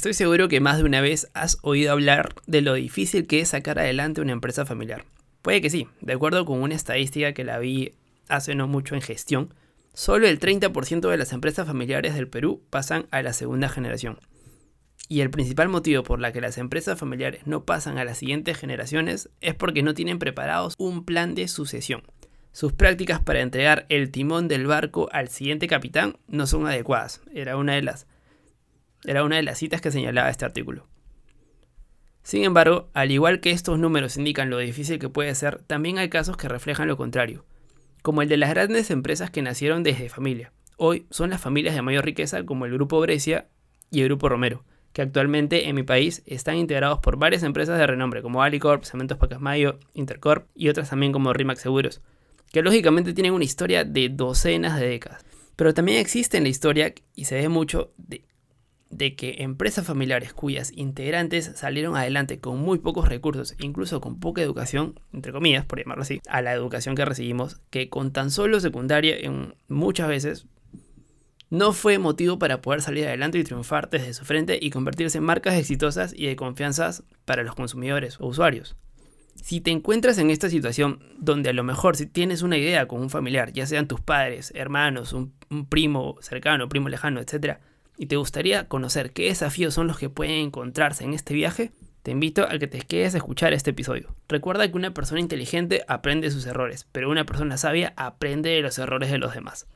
Estoy seguro que más de una vez has oído hablar de lo difícil que es sacar adelante una empresa familiar. Puede que sí, de acuerdo con una estadística que la vi hace no mucho en gestión, solo el 30% de las empresas familiares del Perú pasan a la segunda generación. Y el principal motivo por la que las empresas familiares no pasan a las siguientes generaciones es porque no tienen preparados un plan de sucesión. Sus prácticas para entregar el timón del barco al siguiente capitán no son adecuadas. Era una de las, era una de las citas que señalaba este artículo. Sin embargo, al igual que estos números indican lo difícil que puede ser, también hay casos que reflejan lo contrario, como el de las grandes empresas que nacieron desde familia. Hoy son las familias de mayor riqueza como el Grupo Brescia y el Grupo Romero, que actualmente en mi país están integrados por varias empresas de renombre como Alicorp, Cementos Pacasmayo, Intercorp y otras también como Rimac Seguros, que lógicamente tienen una historia de docenas de décadas. Pero también existe en la historia, y se ve mucho, de, de que empresas familiares cuyas integrantes salieron adelante con muy pocos recursos, incluso con poca educación, entre comillas, por llamarlo así, a la educación que recibimos, que con tan solo secundaria en muchas veces no fue motivo para poder salir adelante y triunfar desde su frente y convertirse en marcas exitosas y de confianza para los consumidores o usuarios. Si te encuentras en esta situación donde a lo mejor si tienes una idea con un familiar, ya sean tus padres, hermanos, un, primo cercano, primo lejano, etc., y te gustaría conocer qué desafíos son los que pueden encontrarse en este viaje, te invito a que te quedes a escuchar este episodio. Recuerda que una persona inteligente aprende sus errores, pero una persona sabia aprende de los errores de los demás.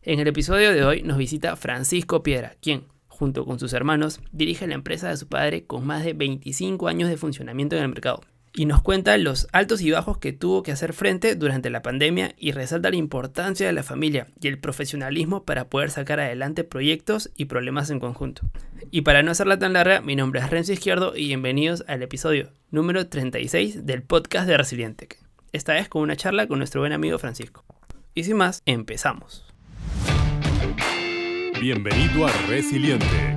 En el episodio de hoy nos visita Francisco Piedra, quien, junto con sus hermanos, dirige la empresa de su padre con más de 25 años de funcionamiento en el mercado. Y nos cuenta los altos y bajos que tuvo que hacer frente durante la pandemia y resalta la importancia de la familia y el profesionalismo para poder sacar adelante proyectos y problemas en conjunto. Y para no hacerla tan larga, mi nombre es Renzo Izquierdo y bienvenidos al episodio número 36 del podcast de Resiliente. Esta vez con una charla con nuestro buen amigo Francisco. Y sin más, empezamos. Bienvenido a Resiliente,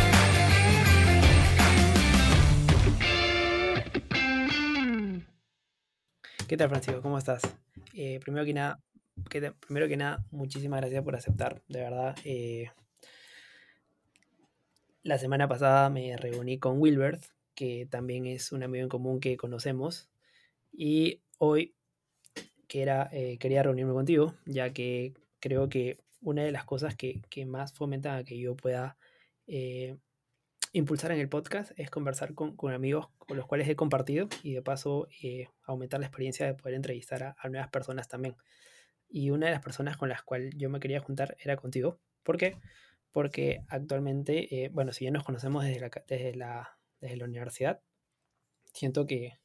¿Qué tal, Francisco? ¿Cómo estás? Eh, primero, que nada, primero que nada, muchísimas gracias por aceptar, de verdad. Eh, la semana pasada me reuní con Wilbert, que también es un amigo en común que conocemos, y hoy que era, eh, quería reunirme contigo, ya que creo que una de las cosas que, más fomentan a que yo pueda impulsar en el podcast es conversar con, amigos con los cuales he compartido y de paso eh, aumentar la experiencia de poder entrevistar a, nuevas personas también. Y una de las personas con las cuales yo me quería juntar era contigo. ¿Por qué? Porque actualmente, eh, bueno, si ya nos conocemos desde la, desde la, desde la universidad, siento que,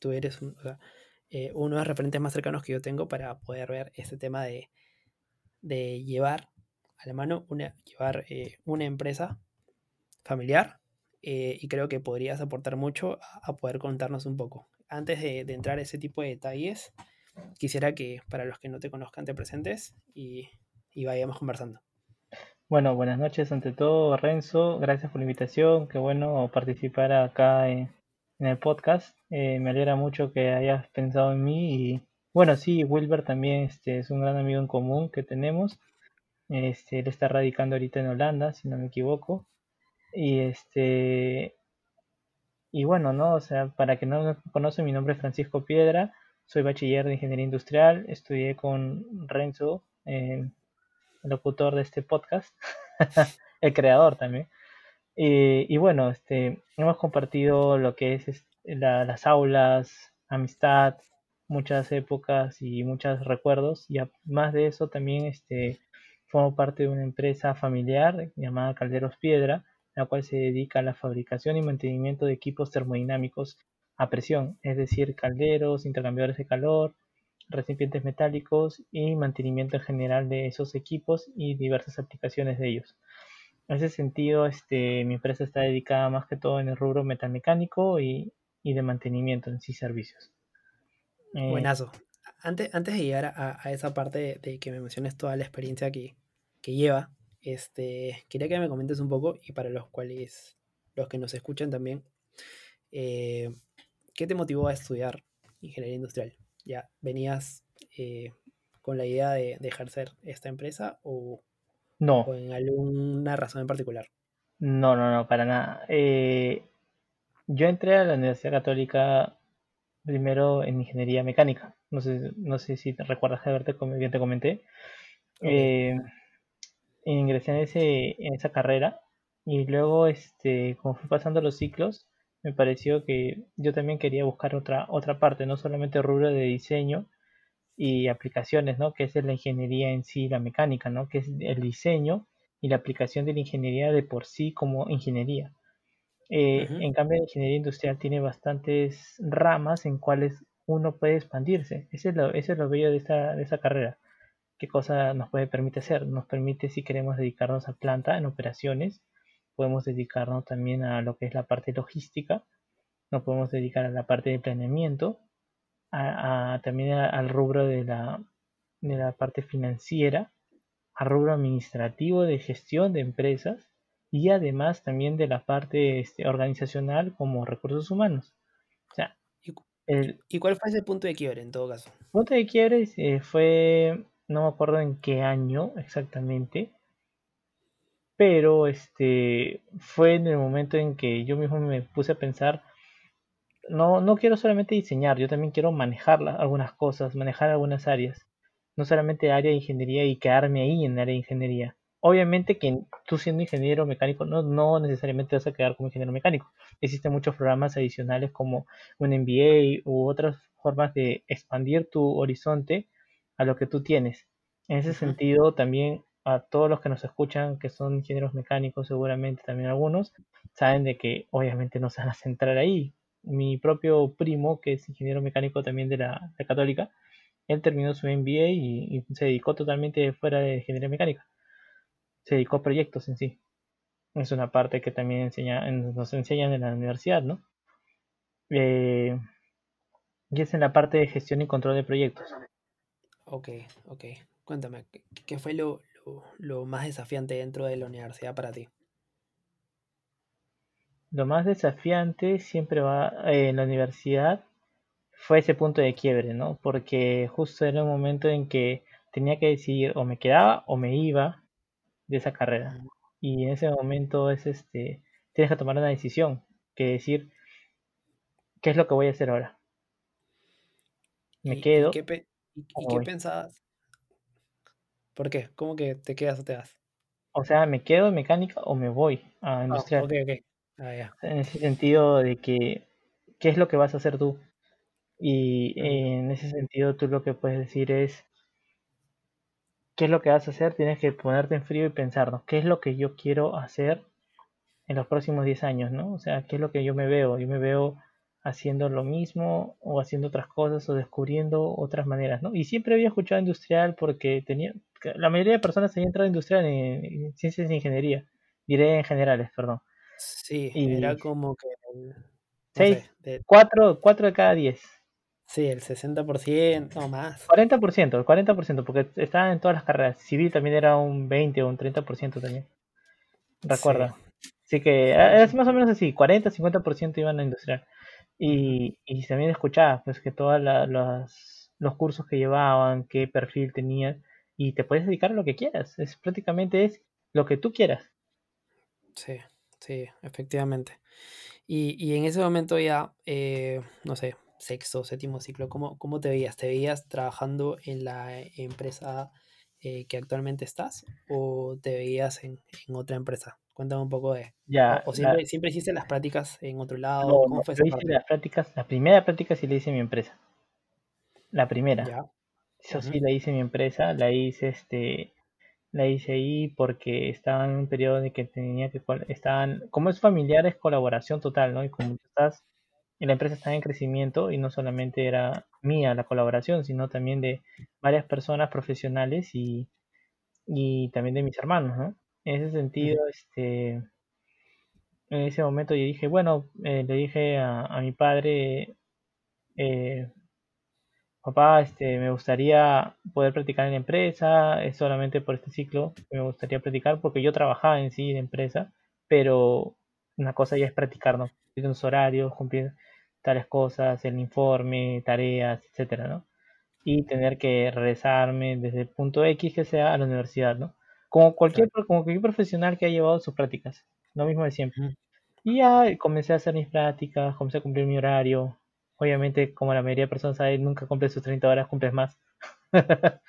tú eres uno de los referentes más cercanos que yo tengo para poder ver este tema de, de llevar a la mano una, llevar eh, una empresa familiar eh, y creo que podrías aportar mucho a, poder contarnos un poco. Antes de, entrar a ese tipo de detalles, quisiera que para los que no te conozcan te presentes y, vayamos conversando. Bueno, buenas noches ante todo, Renzo. Gracias por la invitación. Qué bueno participar acá en, el podcast. Eh, me alegra mucho que hayas pensado en mí y bueno, sí, Wilber también este, es un gran amigo en común que tenemos. Este, él está radicando ahorita en Holanda, si no me equivoco. Y este y bueno, ¿no? O sea, para que no me mi nombre es Francisco Piedra, soy bachiller de Ingeniería Industrial, estudié con Renzo, el locutor de este podcast, el creador también. Y, bueno, este, hemos compartido lo que es las aulas, amistad, muchas épocas y muchos recuerdos y además de eso también este formo parte de una empresa familiar llamada Calderos Piedra, la cual se dedica a la fabricación y mantenimiento de equipos termodinámicos a presión, es decir, calderos, intercambiadores de calor, recipientes metálicos y mantenimiento en general de esos equipos y diversas aplicaciones de ellos. En ese sentido, este, mi empresa está dedicada más que todo en el rubro metalmecánico y, y de mantenimiento en sí servicios. Eh, Buenazo. Antes, antes de llegar a, esa parte de, que me menciones toda la experiencia que lleva, este, quería que me comentes un poco y para los cuales, los que nos escuchan también, eh, ¿qué te motivó a estudiar ingeniería industrial? ¿Ya venías eh, con la idea de, de, ejercer esta empresa o, no. o en alguna razón en particular? No, no, no, para nada. Eh, yo entré a la Universidad Católica primero en ingeniería mecánica. No sé, no sé si te recuerdas como bien te comenté. Eh, ingresé en, ese, en esa carrera y luego, este, como fui pasando los ciclos, me pareció que yo también quería buscar otra, otra parte, no solamente rubro de diseño y aplicaciones, ¿no? Que es la ingeniería en sí, la mecánica, ¿no? Que es el diseño y la aplicación de la ingeniería de por sí como ingeniería. Eh, en cambio, la ingeniería industrial tiene bastantes ramas en cuales uno puede expandirse. Ese es lo, es lo bello de esa, de esa carrera. ¿Qué cosa nos puede permite hacer? Nos permite, si queremos dedicarnos a planta, en operaciones, podemos dedicarnos también a lo que es la parte logística, nos podemos dedicar a la parte de planeamiento, a, también al rubro de la, de la parte financiera, al rubro administrativo de gestión de empresas y además también de la parte este, organizacional como recursos humanos. O sea, ¿Y, cuál fue ese punto de quiebre en todo caso? El punto de quiebre eh, fue, no me acuerdo en qué año exactamente, pero este fue en el momento en que yo mismo me puse a pensar, no, no quiero solamente diseñar, yo también quiero manejar algunas cosas, manejar algunas áreas, no solamente área de ingeniería y quedarme ahí en área de ingeniería obviamente que tú siendo ingeniero mecánico no, no necesariamente vas a quedar como ingeniero mecánico. Existen muchos programas adicionales como un MBA u otras formas de expandir tu horizonte a lo que tú tienes. En ese sentido, también a todos los que nos escuchan, que son ingenieros mecánicos, seguramente también algunos, saben de que obviamente no se van a centrar ahí. Mi propio primo, que es ingeniero mecánico también de la, Católica, él terminó su MBA y se dedicó totalmente fuera de ingeniería mecánica se dedicó a proyectos en sí. Es una parte que también enseña, nos enseñan en la universidad, ¿no? Eh, y es en la parte de gestión y control de proyectos. Ok, ok. Cuéntame, ¿qué fue lo, lo, más desafiante dentro de la universidad para ti? Lo más desafiante siempre va eh, en la universidad fue ese punto de quiebre, ¿no? Porque justo era un momento en que tenía que decidir o me quedaba o me iba de esa carrera. Y en ese momento es este, tienes que tomar una decisión, que decir, ¿qué es lo que voy a hacer ahora? Me quedo. ¿Y qué, pensabas? ¿Por qué? ¿Cómo que te quedas o te vas? O sea, ¿me quedo en mecánica o me voy a ah, industrial? Ah, en ese sentido de que, ¿qué es lo que vas a hacer tú? Y en ese sentido tú lo que puedes decir es, qué es lo que vas a hacer, tienes que ponerte en frío y pensar, ¿no? ¿Qué es lo que yo quiero hacer en los próximos 10 años, ¿no? O sea, ¿qué es lo que yo me veo? Yo me veo haciendo lo mismo o haciendo otras cosas o descubriendo otras maneras, ¿no? Y siempre había escuchado industrial porque tenía, la mayoría de personas había entrado industrial en, ciencias de ingeniería, diré en generales, perdón. Sí, era como que... 6, 4, 4 de cada 10. Sí, el 60% o más. 40%, el 40%, porque estaba en todas las carreras. Civil también era un 20 o un 30% también. Recuerda. Así que es más o menos así, 40, 50% iban a industrial. Y, y también escuchaba pues que todos los cursos que llevaban, qué perfil tenían, y te puedes dedicar a lo que quieras. Es prácticamente es lo que tú quieras. Sí, sí, efectivamente. Y, y en ese momento ya, eh, no sé, sexto, séptimo ciclo, ¿cómo, cómo te veías? ¿Te veías trabajando en la empresa eh, que actualmente estás o te veías en, otra empresa? Cuéntame un poco de... Ya, ¿O, siempre, siempre, hiciste las prácticas en otro lado? ¿Cómo fue las prácticas, la primera práctica sí la hice en mi empresa. La primera. Ya. Eso sí la hice en mi empresa, la hice este la hice ahí porque estaba en un periodo de que tenía que estaban como es familiar es colaboración total, ¿no? Y como estás y la empresa estaba en crecimiento y no solamente era mía la colaboración, sino también de varias personas profesionales y, y también de mis hermanos, ¿no? En ese sentido, este, en ese momento yo dije, bueno, eh, le dije a, mi padre, eh, papá, este, me gustaría poder practicar en la empresa, es solamente por este ciclo me gustaría practicar porque yo trabajaba en sí en empresa, pero una cosa ya es practicar, ¿no? Cumplir horarios, cumplir tales cosas, el informe, tareas, etcétera, ¿no? Y tener que regresarme desde el punto X que sea a la universidad, ¿no? Como cualquier, como cualquier profesional que ha llevado sus prácticas, lo mismo de siempre. Y ya comencé a hacer mis prácticas, comencé a cumplir mi horario, obviamente, como la mayoría de personas saben, nunca cumples sus 30 horas, cumples más.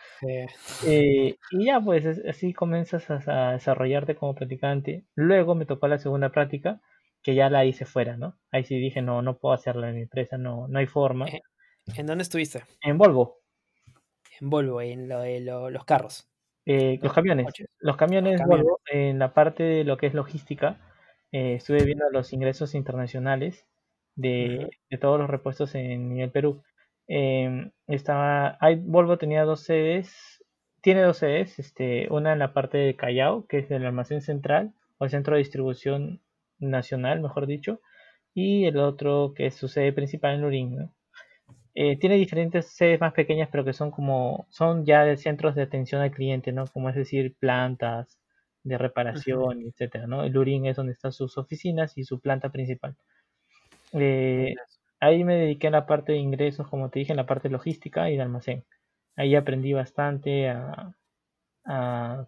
Eh, y ya, pues así comienzas a, desarrollarte como practicante. Luego me tocó la segunda práctica, que ya la hice fuera, ¿no? Ahí sí dije, no, no puedo hacerla en mi empresa, no, no hay forma. Eh, ¿En dónde estuviste? En Volvo. En Volvo, en lo de los carros. Eh, los, camiones. Los camiones, Volvo, en la parte de lo que es logística, estuve viendo los ingresos internacionales de, todos los repuestos en nivel Perú. Em, estaba, hay, Volvo tenía dos sedes, tiene dos sedes, este, una en la parte de Callao, que es el almacén central, o el centro de distribución nacional, mejor dicho, y el otro que es su sede principal en Lurín. Eh, tiene diferentes sedes más pequeñas, pero que son como, son ya centros de atención al cliente, ¿no? Como es decir, plantas de reparación, etcétera, ¿no? El Lurín es donde están sus oficinas y su planta principal. Eh, ahí me dediqué a la parte de ingresos, como te dije, en la parte logística y de almacén. Ahí aprendí bastante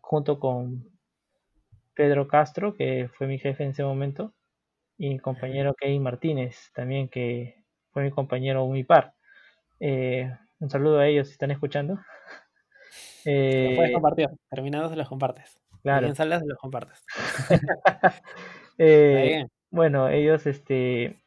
junto con Pedro Castro, que fue mi jefe en ese momento, y mi compañero Kevin Martínez, también que fue mi compañero muy par. Eh, un saludo a ellos si están escuchando. Eh, puedes compartir, terminados los compartes. Claro. En salas los compartes. eh, bueno, ellos este,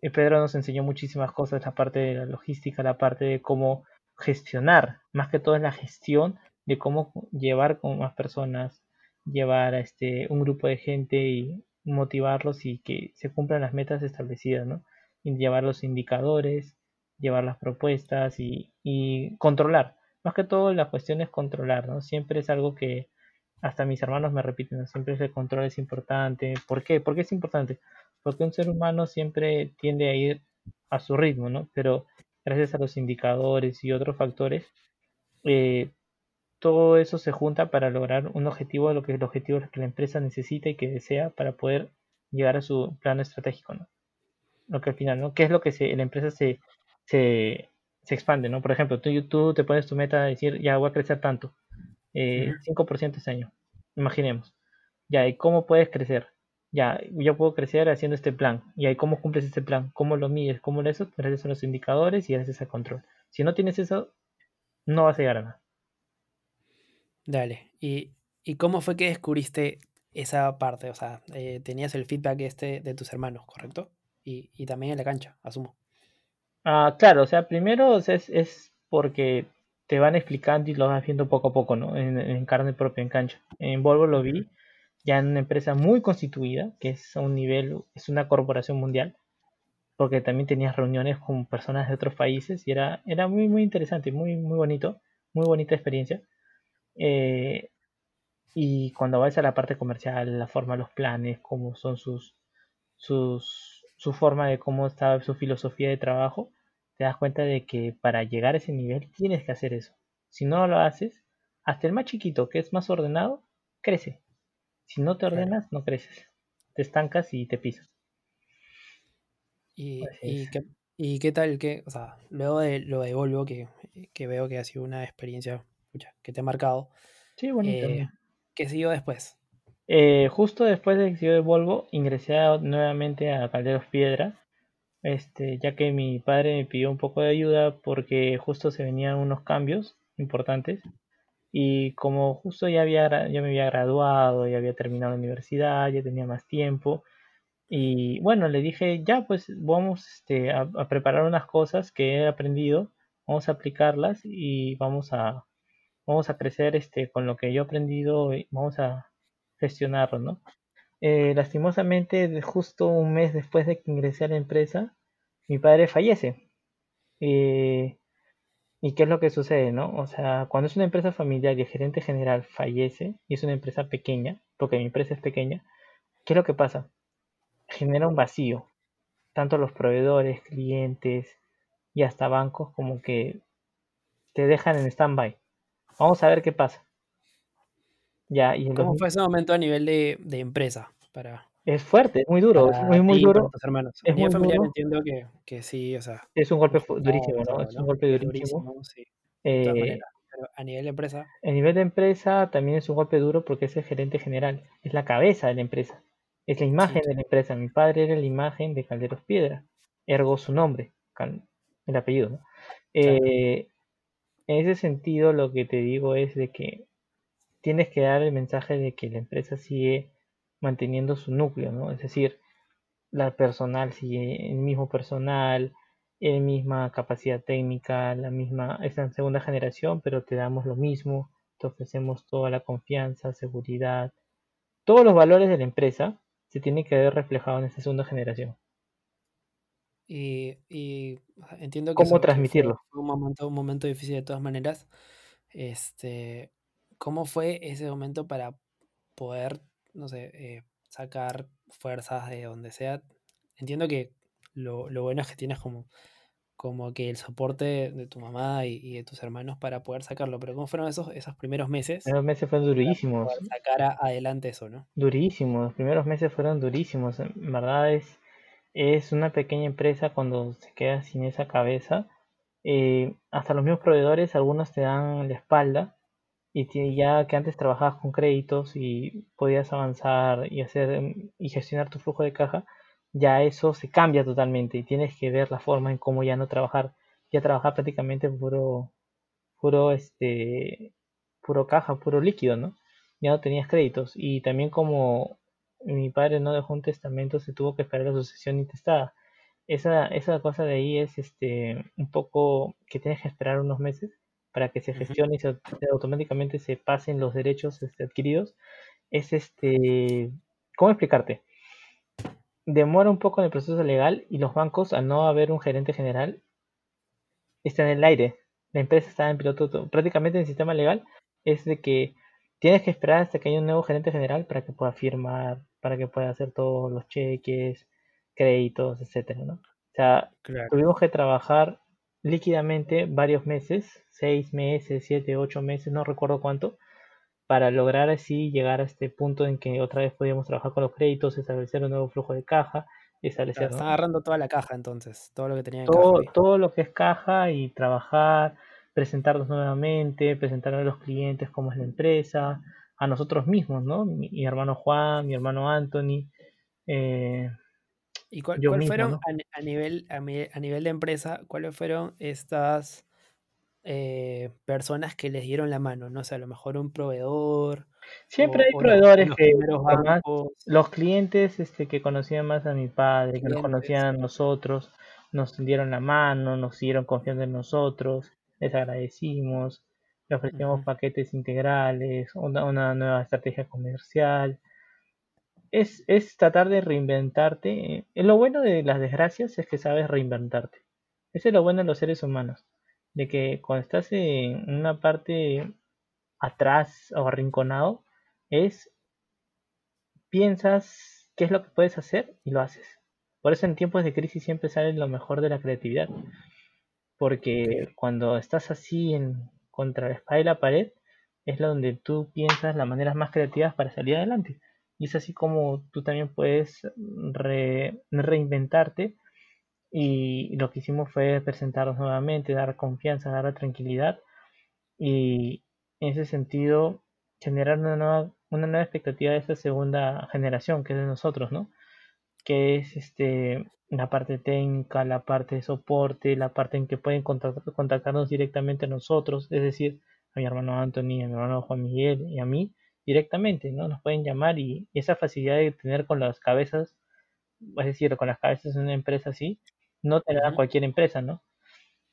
eh, Pedro nos enseñó muchísimas cosas, la parte de la logística, la parte de cómo gestionar, más que todo es la gestión de cómo llevar con más personas, llevar a este, un grupo de gente y motivarlos y que se cumplan las metas establecidas, ¿no? Y llevar los indicadores, llevar las propuestas y, controlar. Más que todo la cuestión es controlar, ¿no? Siempre es algo que hasta mis hermanos me repiten, ¿no? Siempre el control es importante. ¿Por qué? ¿Por qué es importante? porque un ser humano siempre tiende a ir a su ritmo, ¿no? Pero gracias a los indicadores y otros factores, eh, todo eso se junta para lograr un objetivo, lo que el objetivo que la empresa necesita y que desea para poder llegar a su plano estratégico, ¿no? Lo que al final, ¿no? ¿Qué es lo que se, la empresa se, se, expande, ¿no? Por ejemplo, tú, tú te pones tu meta de decir, ya voy a crecer tanto, eh, 5% este año, imaginemos. Ya, ¿y cómo puedes crecer? ya, yo puedo crecer haciendo este plan. Y ahí, ¿cómo cumples este plan? ¿Cómo lo mides? ¿Cómo lo eso? Gracias a los indicadores y gracias al control. Si no tienes eso, no vas a llegar a nada. Dale. ¿Y, cómo fue que descubriste esa parte? O sea, eh, tenías el feedback este de tus hermanos, ¿correcto? Y, también en la cancha, asumo. Ah, claro, o sea, primero es, porque te van explicando y lo vas viendo poco a poco, ¿no? En, en carne propia, en cancha. En Volvo lo vi ya en una empresa muy constituida, que es a un nivel, es una corporación mundial, porque también tenías reuniones con personas de otros países y era, era muy, muy interesante, muy, muy bonito, muy bonita experiencia. Eh, y cuando vas a la parte comercial, la forma de los planes, cómo son sus, sus, su forma de cómo está su filosofía de trabajo, te das cuenta de que para llegar a ese nivel tienes que hacer eso. Si no lo haces, hasta el más chiquito, que es más ordenado, crece. Si no te ordenas, no creces. Te estancas y te pisas. ¿Y, qué, tal? Que, o sea, luego de lo de Volvo, que, veo que ha sido una experiencia que te ha marcado. Sí, bonito. Eh, ¿Qué siguió después? Eh, justo después de que siguió de Volvo, ingresé nuevamente a Calderos Piedra, este, ya que mi padre me pidió un poco de ayuda porque justo se venían unos cambios importantes y como justo ya, había, ya me había graduado, ya había terminado la universidad, ya tenía más tiempo. Y bueno, le dije, ya pues vamos este, a, preparar unas cosas que he aprendido, vamos a aplicarlas y vamos a, vamos a crecer este, con lo que yo he aprendido y vamos a gestionarlo, ¿no? Eh, lastimosamente, justo un mes después de que ingresé a la empresa, mi padre fallece. Eh, ¿Y qué es lo que sucede, no? O sea, cuando es una empresa familiar y el gerente general fallece y es una empresa pequeña, porque mi empresa es pequeña, ¿qué es lo que pasa? Genera un vacío. Tanto los proveedores, clientes y hasta bancos como que te dejan en stand-by. Vamos a ver qué pasa. Ya, y ¿Cómo fue ese momento a nivel de, empresa? Para, es fuerte, es muy duro, es muy, muy duro. hermanos. Es muy familiar entiendo que, que, sí, o sea. Es un golpe durísimo, ¿no? Es un golpe durísimo. sí. Eh, pero a nivel de empresa. A nivel de empresa también es un golpe duro porque es el gerente general, es la cabeza de la empresa, es la imagen de la empresa. Mi padre era la imagen de Calderos Piedra, ergo su nombre, el apellido, ¿no? Eh, en ese sentido, lo que te digo es de que tienes que dar el mensaje de que la empresa sigue manteniendo su núcleo, ¿no? Es decir, la personal sigue el mismo personal, la misma capacidad técnica, la misma, es en segunda generación, pero te damos lo mismo, te ofrecemos toda la confianza, seguridad, todos los valores de la empresa se tienen que ver reflejados en esta segunda generación. Y, entiendo que cómo transmitirlo. un momento, un momento difícil de todas maneras. Este, ¿cómo fue ese momento para poder, no sé, eh, sacar fuerzas de donde sea? Entiendo que lo, bueno es que tienes como, como que el soporte de tu mamá y, de tus hermanos para poder sacarlo, pero ¿cómo fueron esos, esos primeros meses? Los primeros meses fueron durísimos. Para sacar adelante eso, ¿no? Durísimos, los primeros meses fueron durísimos. En verdad es, es una pequeña empresa cuando se queda sin esa cabeza. Eh, hasta los mismos proveedores, algunos te dan la espalda y ya que antes trabajabas con créditos y podías avanzar y hacer y gestionar tu flujo de caja, ya eso se cambia totalmente y tienes que ver la forma en cómo ya no trabajar, ya trabajar prácticamente puro, puro, este, puro caja, puro líquido, ¿no? Ya no tenías créditos y también como mi padre no dejó un testamento, se tuvo que esperar la sucesión intestada. Esa, esa cosa de ahí es este un poco que tienes que esperar unos meses para que se gestione y se, automáticamente se pasen los derechos este, adquiridos. Es este, ¿cómo explicarte? demora un poco en el proceso legal y los bancos, al no haber un gerente general, están en el aire. La empresa está en piloto. Prácticamente en el sistema legal es de que tienes que esperar hasta que haya un nuevo gerente general para que pueda firmar, para que pueda hacer todos los cheques, créditos, etcétera, ¿no? O sea, tuvimos que trabajar líquidamente varios meses, seis meses, siete, ocho meses, no recuerdo cuánto, para lograr así llegar a este punto en que otra vez podíamos trabajar con los créditos, establecer un nuevo flujo de caja, establecer... Están agarrando toda la caja entonces, todo lo que tenía en todo, Todo lo que es caja y trabajar, presentarnos nuevamente, presentar a los clientes cómo es la empresa, a nosotros mismos, ¿no? Mi, hermano Juan, mi hermano Anthony. Eh, ¿Y cuál, fueron a, nivel, a, a nivel de empresa, cuáles fueron estas eh, personas que les dieron la mano, no sé, a lo mejor un proveedor. Siempre hay proveedores que los clientes este, que conocían más a mi padre, que nos conocían a nosotros, nos dieron la mano, nos siguieron confiando en nosotros, les agradecimos, le ofrecimos paquetes integrales, una, una, nueva estrategia comercial. Es, es tratar de reinventarte. Eh, lo bueno de las desgracias es que sabes reinventarte. Eso es lo bueno de los seres humanos de que cuando estás en una parte atrás o arrinconado, es piensas qué es lo que puedes hacer y lo haces. Por eso en tiempos de crisis siempre sale lo mejor de la creatividad. Porque cuando estás así en contra la espada y la pared, es donde tú piensas las maneras más creativas para salir adelante. Y es así como tú también puedes reinventarte y lo que hicimos fue presentarnos nuevamente, dar confianza, dar tranquilidad y en ese sentido generar una nueva, una nueva expectativa de esta segunda generación que es de nosotros, ¿no? Que es este la parte técnica, la parte de soporte, la parte en que pueden contactarnos directamente a nosotros, es decir, a mi hermano Anthony, a mi hermano Juan Miguel y a mí directamente, ¿no? Nos pueden llamar y, y esa facilidad de tener con las cabezas, es decir, con las cabezas de una empresa así, no te da cualquier empresa, ¿no?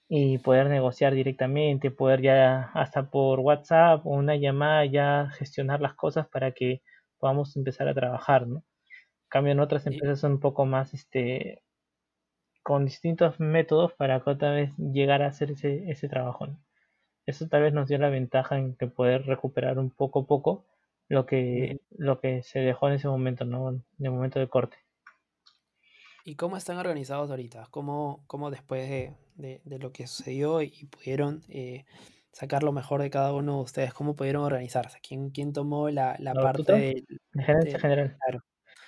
Y poder negociar directamente, poder ya hasta por WhatsApp o una llamada ya gestionar las cosas para que podamos empezar a trabajar, ¿no? En cambio, en otras empresas son un poco más, este, con distintos métodos para otra vez llegar a hacer ese, ese trabajo, ¿no? Eso tal vez nos dio la ventaja en que poder recuperar un poco a poco lo que, lo que se dejó en ese momento, ¿no? En el momento de corte. ¿Y cómo están organizados ahorita? ¿Cómo, cómo después de, de, lo que sucedió y pudieron eh, sacar lo mejor de cada uno de ustedes, cómo pudieron organizarse? ¿Quién, quién tomó la, la, parte de, gerencia general? Claro,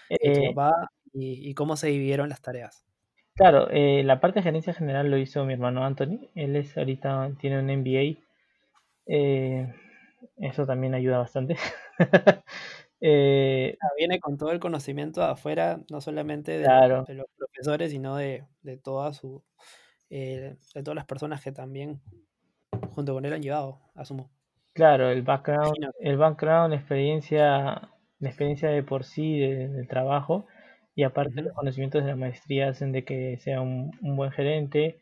de tu eh, papá y, y, cómo se dividieron las tareas? Claro, eh, la parte de gerencia general lo hizo mi hermano Anthony. Él es ahorita tiene un MBA. eso también ayuda bastante. Eh, ah, viene con todo el conocimiento de afuera, no solamente de, los profesores, sino de, de, toda su, eh, de todas las personas que también junto con él han llevado, asumo. Claro, el background, el background, experiencia, la experiencia de por sí del trabajo y aparte los conocimientos de la maestría hacen de que sea un, un, buen gerente,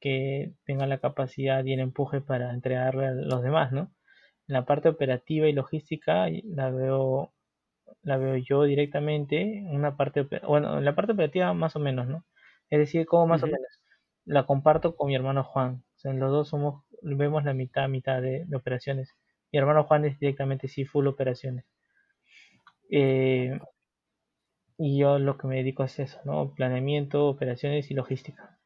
que tenga la capacidad y el empuje para entregarle a los demás, ¿no? En la parte operativa y logística la veo la veo yo directamente, una parte, bueno, la parte operativa más o menos, ¿no? Es decir, como más o menos, la comparto con mi hermano Juan. O sea, los dos somos, vemos la mitad, mitad de, operaciones. Mi hermano Juan es directamente sí, full operaciones. Eh, y yo lo que me dedico es eso, ¿no? Planeamiento, operaciones y logística.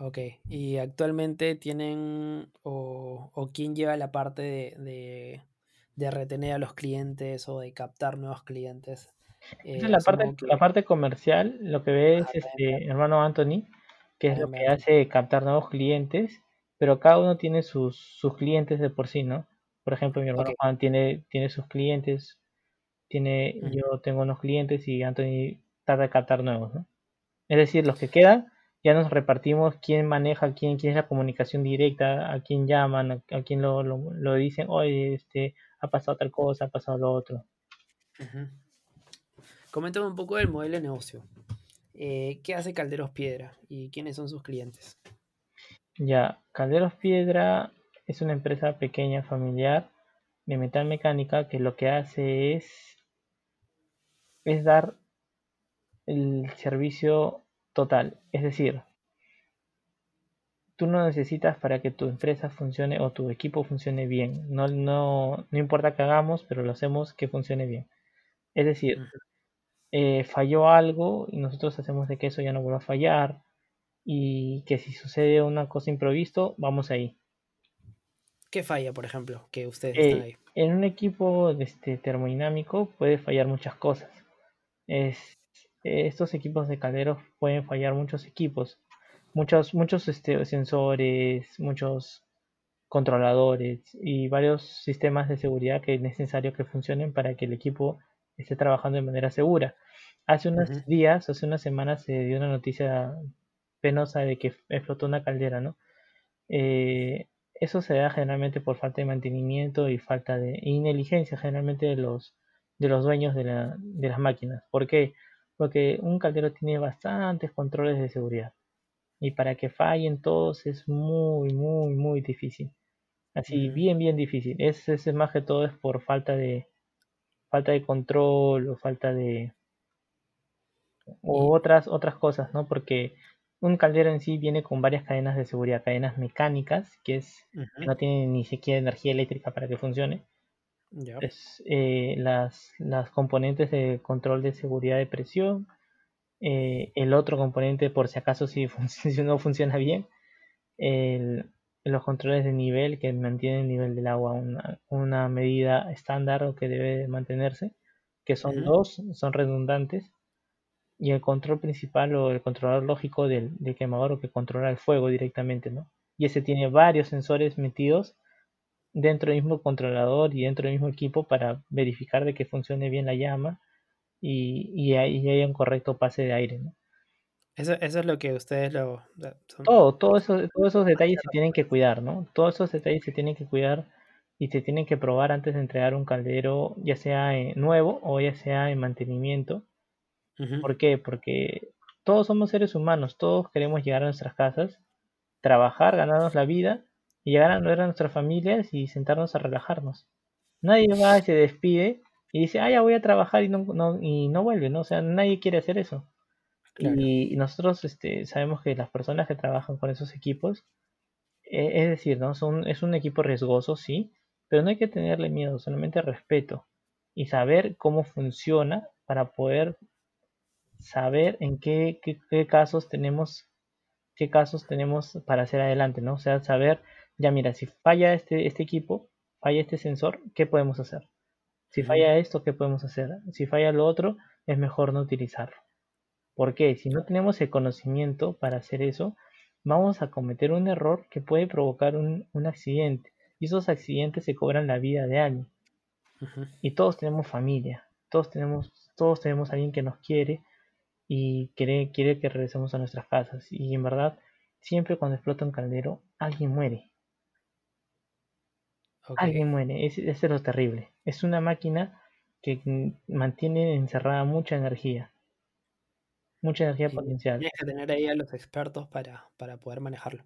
Ok, y actualmente tienen, o, o quién lleva la parte de de retener a los clientes o de captar nuevos clientes. Eh, la, parte, la parte comercial, lo que ve es este hermano Anthony, que es lo que hace captar nuevos clientes, pero cada uno tiene sus, sus clientes de por sí, ¿no? Por ejemplo, mi hermano Juan tiene, tiene sus clientes, tiene, yo tengo unos clientes y Anthony trata de captar nuevos, ¿no? Es decir, los que quedan, ya nos repartimos quién maneja, quién, quién es la comunicación directa, a quién llaman, a, quién lo, lo, lo, dicen, oye, este, ha pasado tal cosa, ha pasado lo otro. Coméntame un poco del modelo de negocio. Eh, ¿Qué hace Calderos Piedra y quiénes son sus clientes? Ya, Calderos Piedra es una empresa pequeña, familiar, de metal mecánica, que lo que hace es, es dar el servicio total. Es decir, tú no necesitas para que tu empresa funcione o tu equipo funcione bien. No, no, no importa que hagamos, pero lo hacemos que funcione bien. Es decir, eh, falló algo y nosotros hacemos de que eso ya no vuelva a fallar y que si sucede una cosa improvisto, vamos ahí. ¿Qué falla, por ejemplo, que ustedes están eh, ahí? En un equipo este, termodinámico puede fallar muchas cosas. Es, estos equipos de calderos pueden fallar muchos equipos muchos, muchos este, sensores, muchos controladores y varios sistemas de seguridad que es necesario que funcionen para que el equipo esté trabajando de manera segura. Hace unos días, hace unas semanas se dio una noticia penosa de que explotó una caldera, ¿no? Eh, eso se da generalmente por falta de mantenimiento y falta de inteligencia generalmente de los, de los dueños de, la, de las máquinas. ¿Por qué? Porque un caldero tiene bastantes controles de seguridad y para que fallen todos es muy, muy, muy difícil. Así, bien, bien difícil. Ese, ese más que todo es por falta de falta de control o falta de o otras otras cosas, ¿no? Porque un caldero en sí viene con varias cadenas de seguridad, cadenas mecánicas, que es no tiene ni siquiera energía eléctrica para que funcione. Es, eh, las, las componentes de control de seguridad de presión, eh, el otro componente por si acaso si, no funciona bien, los controles de nivel que mantienen el nivel del agua una, una medida estándar o que debe mantenerse, que son dos, son redundantes, y el control principal o el controlador lógico del, quemador o que controla el fuego directamente, ¿no? Y ese tiene varios sensores metidos dentro del mismo controlador y dentro del mismo equipo para verificar de que funcione bien la llama y, y, hay, hay un correcto pase de aire. ¿no? Eso, eso es lo que ustedes lo... Todo, todo eso, todos esos detalles se tienen que cuidar, ¿no? Todos esos detalles se tienen que cuidar y se tienen que probar antes de entregar un caldero, ya sea nuevo o ya sea en mantenimiento. ¿Por qué? Porque todos somos seres humanos, todos queremos llegar a nuestras casas, trabajar, ganarnos la vida y llegar a ver a nuestras familias y sentarnos a relajarnos. Nadie va y se despide y dice, ah, ya voy a trabajar y no, no, y no vuelve, ¿no? O sea, nadie quiere hacer eso. Y, nosotros este, sabemos que las personas que trabajan con esos equipos, eh, es decir, ¿no? Son, es un equipo riesgoso, sí, pero no hay que tenerle miedo, solamente respeto. y saber cómo funciona para poder saber en qué, qué, casos tenemos qué casos tenemos para hacer adelante, ¿no? O sea, saber, ya mira, si falla este, este equipo, falla este sensor, ¿qué podemos hacer? Si falla esto, ¿qué podemos hacer? Si falla lo otro, es mejor no utilizarlo. ¿Por qué? Si no tenemos el conocimiento para hacer eso, vamos a cometer un error que puede provocar un, accidente. Y esos accidentes se cobran la vida de alguien. Y todos tenemos familia, todos tenemos, todos tenemos a alguien que nos quiere y quiere, quiere que regresemos a nuestras casas. Y en verdad, siempre cuando explota un caldero, alguien muere. Alguien muere, es, es lo terrible. Es una máquina que mantiene encerrada mucha energía. Mucha energía potencial. Tienes que tener ahí a los expertos para, para poder manejarlo.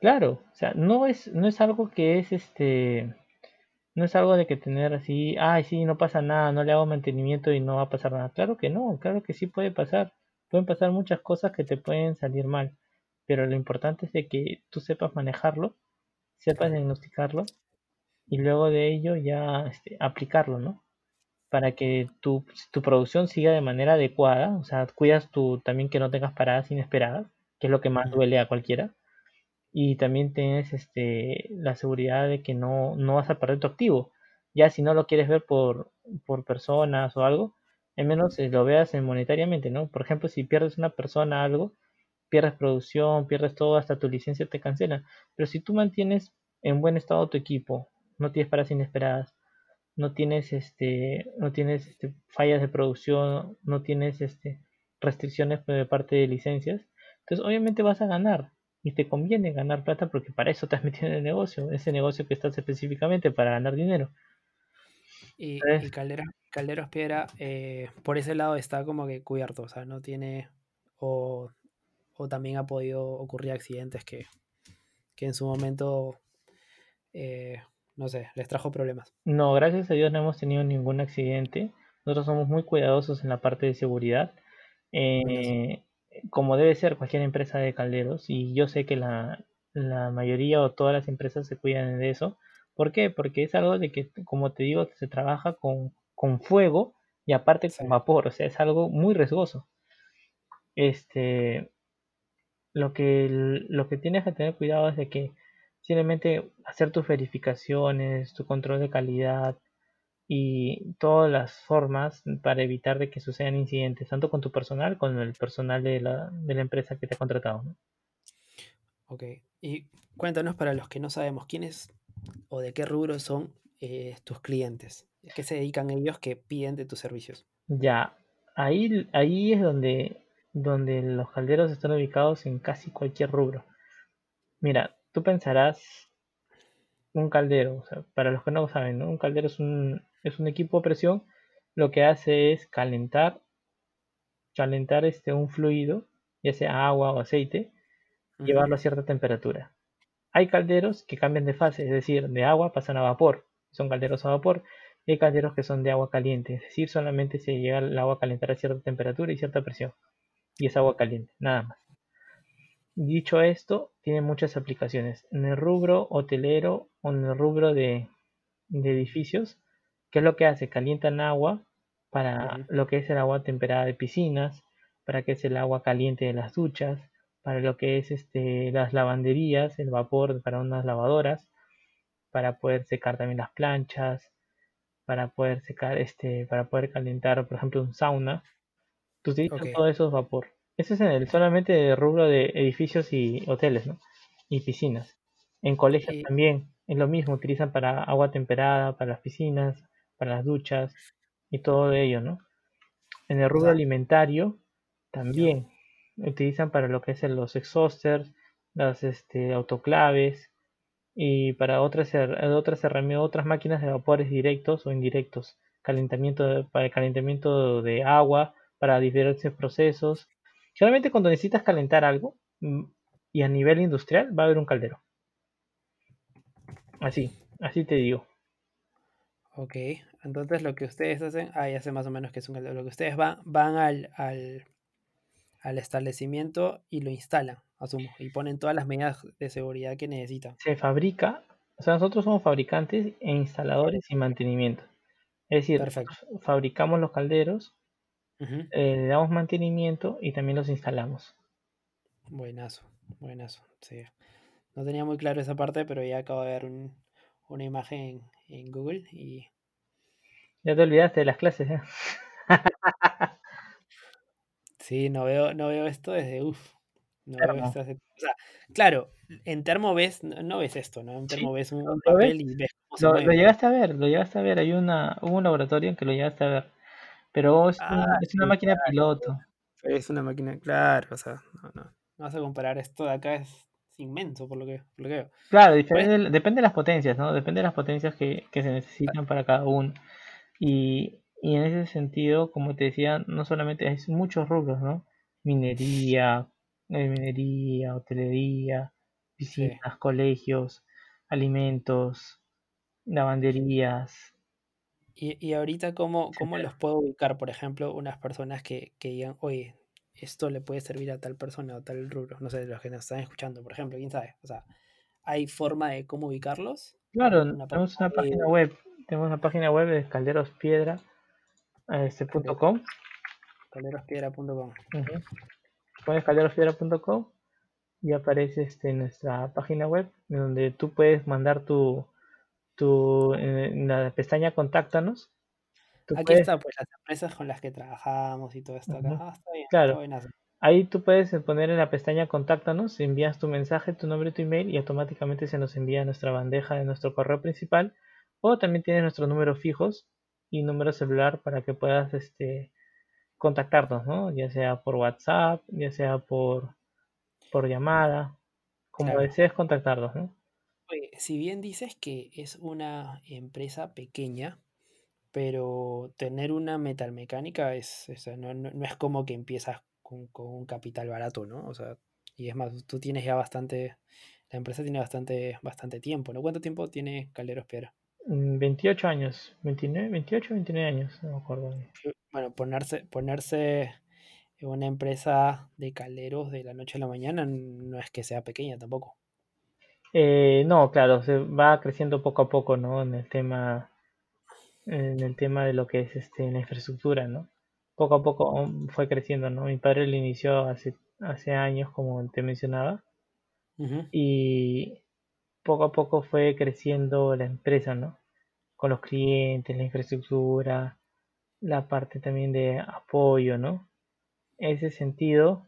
Claro, o sea, no es, no es algo que es este. No es algo de que tener así, ay, sí, no pasa nada, no le hago mantenimiento y no va a pasar nada. Claro que no, claro que sí puede pasar. Pueden pasar muchas cosas que te pueden salir mal. Pero lo importante es de que tú sepas manejarlo, sepas diagnosticarlo y luego de ello ya este, aplicarlo, ¿no? Para que tu, tu, producción siga de manera adecuada, o sea, cuidas tú también que no tengas paradas inesperadas, que es lo que más duele a cualquiera, y también tienes este, la seguridad de que no, no vas a perder tu activo. Ya si no lo quieres ver por, por personas o algo, al menos eh, lo veas en monetariamente, ¿no? Por ejemplo, si pierdes una persona algo, pierdes producción, pierdes todo, hasta tu licencia te cancela. Pero si tú mantienes en buen estado tu equipo, no tienes paradas inesperadas, no tienes este, no tienes este, fallas de producción, no tienes este, restricciones de parte de licencias, entonces obviamente vas a ganar y te conviene ganar plata porque para eso te has metido en el negocio, ese negocio que estás específicamente para ganar dinero. Y, Calderos Piedra, eh, por ese lado está como que cubierto, o sea, no tiene, o, también ha podido ocurrir accidentes que, que en su momento eh, no sé, les trajo problemas. No, gracias a Dios no hemos tenido ningún accidente. Nosotros somos muy cuidadosos en la parte de seguridad. Eh, como debe ser cualquier empresa de calderos, y yo sé que la, mayoría o todas las empresas se cuidan de eso. ¿Por qué? Porque es algo de que, como te digo, se trabaja con, fuego y aparte con vapor, o sea, es algo muy riesgoso. Este, lo que, lo que tienes que tener cuidado es de que simplemente hacer tus verificaciones, tu control de calidad y todas las formas para evitar de que sucedan incidentes, tanto con tu personal como con el personal de la, de la empresa que te ha contratado. Ok, y cuéntanos para los que no sabemos quiénes o de qué rubro son eh, tus clientes, qué se dedican ellos que piden de tus servicios. Ya, ahí, ahí es donde, donde los calderos están ubicados en casi cualquier rubro. Mira, tú pensarás un caldero, o sea, para los que no lo saben, un caldero es un, es un equipo de presión, lo que hace es calentar, calentar este, un fluido, ya sea agua o aceite, llevarlo a cierta temperatura. Hay calderos que cambian de fase, es decir, de agua pasan a vapor, son calderos a vapor, y hay calderos que son de agua caliente, es decir, solamente se llega el agua a calentar a cierta temperatura y cierta presión, y es agua caliente, nada más. Dicho esto, tiene muchas aplicaciones. En el rubro hotelero o en el rubro de, edificios, ¿qué es lo que hace? Calientan agua para lo que es el agua temperada de piscinas, para que es el agua caliente de las duchas, para lo que es este, las lavanderías, el vapor para unas lavadoras, para poder secar también las planchas, para poder secar este, para poder calentar, por ejemplo, un sauna. Tú utilizas todo eso es vapor. Eso es en el solamente de rubro de edificios y hoteles, ¿no? Y piscinas. En colegios también es lo mismo, utilizan para agua temperada, para las piscinas, para las duchas y todo ello, ¿no? En el rubro alimentario también utilizan para lo que es los exhausters, las este, autoclaves y para otras, otras herramientas, otras máquinas de vapores directos o indirectos, calentamiento para el calentamiento de agua, para diferentes procesos, Generalmente cuando necesitas calentar algo mm, y a nivel industrial va a haber un caldero. Así, así te digo. Ok, entonces lo que ustedes hacen, ah, ya sé más o menos que es un caldero. Lo que ustedes van, van al, al, establecimiento y lo instalan, asumo, y ponen todas las medidas de seguridad que necesitan. Se fabrica, o sea, nosotros somos fabricantes e instaladores y mantenimiento. Es decir, Perfecto. fabricamos los calderos, Eh, le damos mantenimiento y también los instalamos. Buenazo, buenazo. Sí. No tenía muy claro esa parte, pero ya acabo de ver un- una imagen en, en Google y Ya te olvidaste de las clases, ¿eh? sí, no veo, no veo esto desde uff. No veo esto hace- O sea, claro, en termo ves, no, no ves esto, ¿no? En Sí, termo ves un, ¿lo- un lo papel ves? y ves Lo, lo llegaste a ver, lo llegaste a ver. Hay una, hubo un laboratorio en que lo llegaste a ver. Pero es, un- Ah, es una sí, máquina claro. piloto. Es una máquina, claro, o sea, no, no. No vas a comparar esto de acá, es inmenso por lo que, por lo que veo. Claro, Pues, depende de las potencias, ¿no? Depende de las potencias que, que se necesitan para cada uno. Y, y en ese sentido, como te decía, no solamente hay muchos rubros, ¿no? Minería, eh, minería, hotelería, sí. piscinas, colegios, alimentos, lavanderías. Y, y ahorita, ¿cómo, ¿cómo los puedo ubicar? Por ejemplo, unas personas que, que digan, oye, esto le puede servir a tal persona o tal rubro. No sé, los que nos están escuchando, por ejemplo, quién sabe. O sea, ¿hay forma de cómo ubicarlos? Claro, Una tenemos una página web, tenemos una página web de calderospiedra, este, calderospiedra.com. Ujú. Pones calderospiedra.com y aparece este, nuestra página web donde tú puedes mandar tu, tu en, en la pestaña contáctanos. Tú Aquí puedes, está, pues, las empresas con las que trabajamos y todo esto acá. Ah, está bien, claro, ahí tú puedes poner en la pestaña contáctanos, envías tu mensaje, tu nombre, tu email y automáticamente se nos envía a nuestra bandeja de nuestro correo principal. O también tienes nuestros números fijos y número celular para que puedas este, contactarnos, ¿no? Ya sea por WhatsApp, ya sea por, por llamada, como Claro. desees contactarnos, ¿no? Oye, si bien dices que es una empresa pequeña, pero tener una metalmecánica es, o sea, no, no- no es como que empiezas con, con un capital barato, ¿no? O sea, y es más, tú tienes ya bastante, la empresa tiene bastante, bastante tiempo, ¿no? ¿Cuánto tiempo tiene Calderos Piedra? Mm, 28 años, 29, 28, 29 años, no me acuerdo. bien. Que, Bueno, ponerse, ponerse en una empresa de calderos de la noche a la mañana no es que sea pequeña tampoco. Eh, no, claro, se va creciendo poco a poco, ¿no? En el tema, en el tema de lo que es este, la infraestructura, ¿no? Poco a poco um, fue creciendo, ¿no? Mi padre lo inició hace, hace años, como te mencionaba, y poco a poco fue creciendo la empresa, ¿no? Con los clientes, la infraestructura, la parte también de apoyo, ¿no? En ese sentido,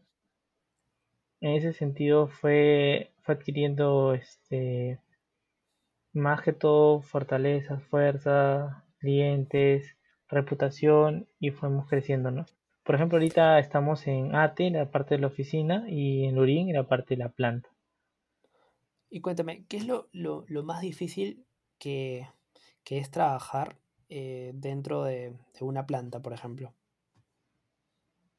en ese sentido fue, fue adquiriendo este, más que todo fortalezas, fuerza, clientes, reputación y fuimos creciendo, ¿no? Por ejemplo, ahorita estamos en ATE, en la parte de la oficina, y en Lurín, en la parte de la planta. Y cuéntame, ¿qué es lo, lo- lo más difícil que, que es trabajar eh, dentro de, de una planta, por ejemplo?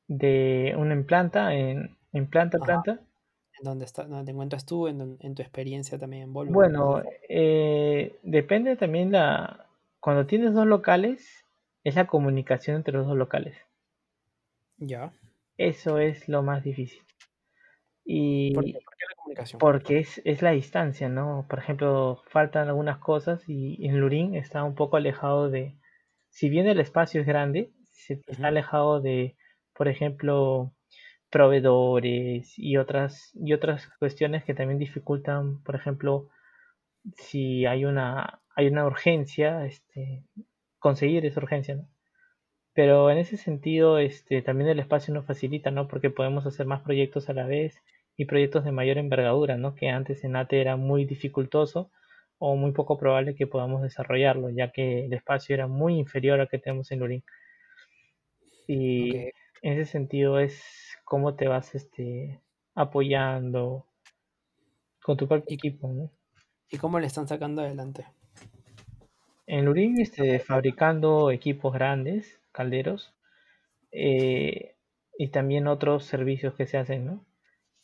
De una en planta, en, en planta, Ajá. planta. ¿En dónde, está, dónde te encuentras tú? ¿En, en tu experiencia también en Volvo? Bueno, eh, depende también la... Cuando tienes dos locales, es la comunicación entre los dos locales. Ya. Eso es lo más difícil. ¿Por qué? Y ¿Por qué la comunicación? porque es, es la distancia, ¿no? Por ejemplo, faltan algunas cosas y en Lurín está un poco alejado de... Si bien el espacio es grande, se está alejado de, por ejemplo, proveedores y otras, y otras cuestiones que también dificultan, por ejemplo, si hay una, hay una urgencia, este, conseguir esa urgencia, ¿no? Pero en ese sentido, este, también el espacio nos facilita, ¿no? Porque podemos hacer más proyectos a la vez y proyectos de mayor envergadura, ¿no? Que antes en ATE era muy dificultoso o muy poco probable que podamos desarrollarlo, ya que el espacio era muy inferior al que tenemos en Lurín. Y Ok. en ese sentido es cómo te vas este, apoyando con tu propio ¿Y, equipo, ¿no? y cómo le están sacando adelante? En Lurín, este, fabricando equipos grandes, calderos, eh, y también otros servicios que se hacen, ¿no?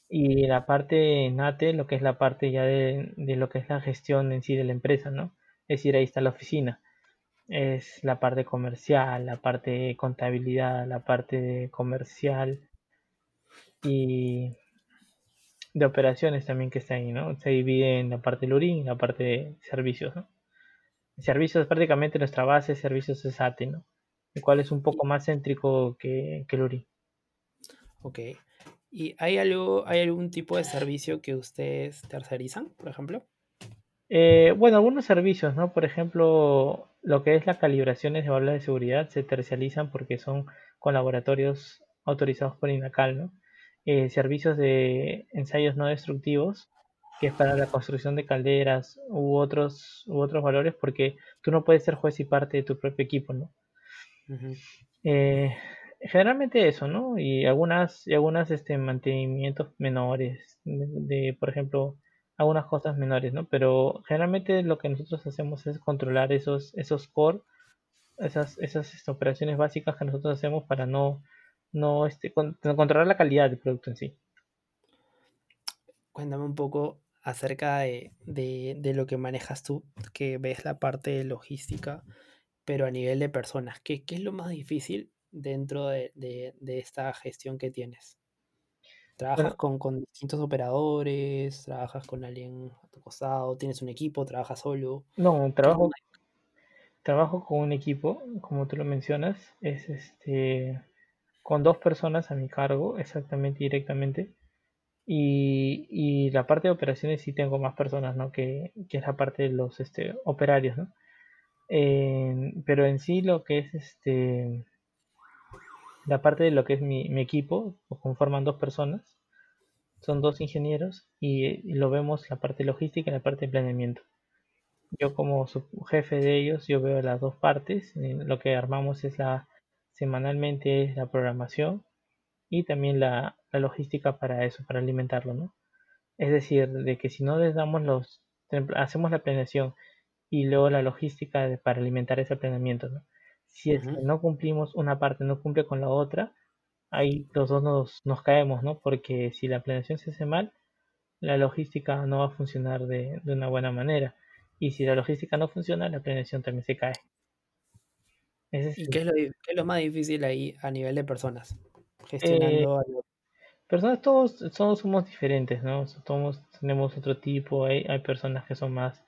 Y la parte NATE, lo que es la parte ya de, de lo que es la gestión en sí de la empresa, ¿no? Es decir, ahí está la oficina. Es la parte comercial, la parte de contabilidad, la parte de comercial y de operaciones también que está ahí, ¿no? Se divide en la parte de Lurín y la parte de servicios, ¿no? servicios, prácticamente nuestra base de servicios es ATE, ¿no? El cual es un poco más céntrico que, que Luri. Ok. ¿Y hay algo, hay algún tipo de servicio que ustedes tercerizan, por ejemplo? Eh, bueno, algunos servicios, ¿no? Por ejemplo, lo que es las calibraciones de válvulas de seguridad se tercializan porque son con laboratorios autorizados por INACAL, ¿no? Eh, servicios de ensayos no destructivos, que es para la construcción de calderas u otros, u otros valores, porque tú no puedes ser juez y parte de tu propio equipo, ¿no? eh, generalmente eso, ¿no? Y algunas, y algunas este, mantenimientos menores, de, de, por ejemplo, algunas cosas menores, ¿no? Pero generalmente lo que nosotros hacemos es controlar esos, esos core, esas, esas este, operaciones básicas que nosotros hacemos para no, no este, con, controlar la calidad del producto en sí. Cuéntame un poco acerca de, de, de, lo que manejas tú, que ves la parte de logística, pero a nivel de personas. ¿Qué, qué es lo más difícil dentro de, de, de esta gestión que tienes? ¿Trabajas Bueno, con, con distintos operadores? ¿Trabajas con alguien a tu costado? ¿Tienes un equipo? ¿Trabajas solo? no, ¿Qué es lo trabajo, trabajo con un equipo, como tú lo mencionas, es este, con dos personas a mi cargo, exactamente directamente. Y, y la parte de operaciones sí tengo más personas, ¿no? Que, que es la parte de los este, operarios, ¿no? Pero en sí lo que es este, la parte de lo que es mi, mi equipo, lo conforman dos personas, son dos ingenieros y, lo vemos la parte logística y la parte de planeamiento. Yo como jefe de ellos, yo veo las dos partes. Lo que armamos es la semanalmente es la programación y también la, la logística para eso, para alimentarlo, ¿no? Es decir, de que si no les damos los, hacemos la planeación y luego la logística de- para alimentar ese planeamiento, ¿no? Si es que no cumplimos una parte, no cumple con la otra, ahí los dos nos, nos caemos, ¿no? Porque si la planeación se hace mal, la logística no va a funcionar de, de una buena manera. Y si la logística no funciona, la planeación también se cae. Es ¿Y qué es lo, di- qué es lo más difícil ahí a nivel de personas? eh, Gestionando algo. personas todos, todos somos diferentes, ¿no? Todos tenemos otro tipo, hay, hay personas que son más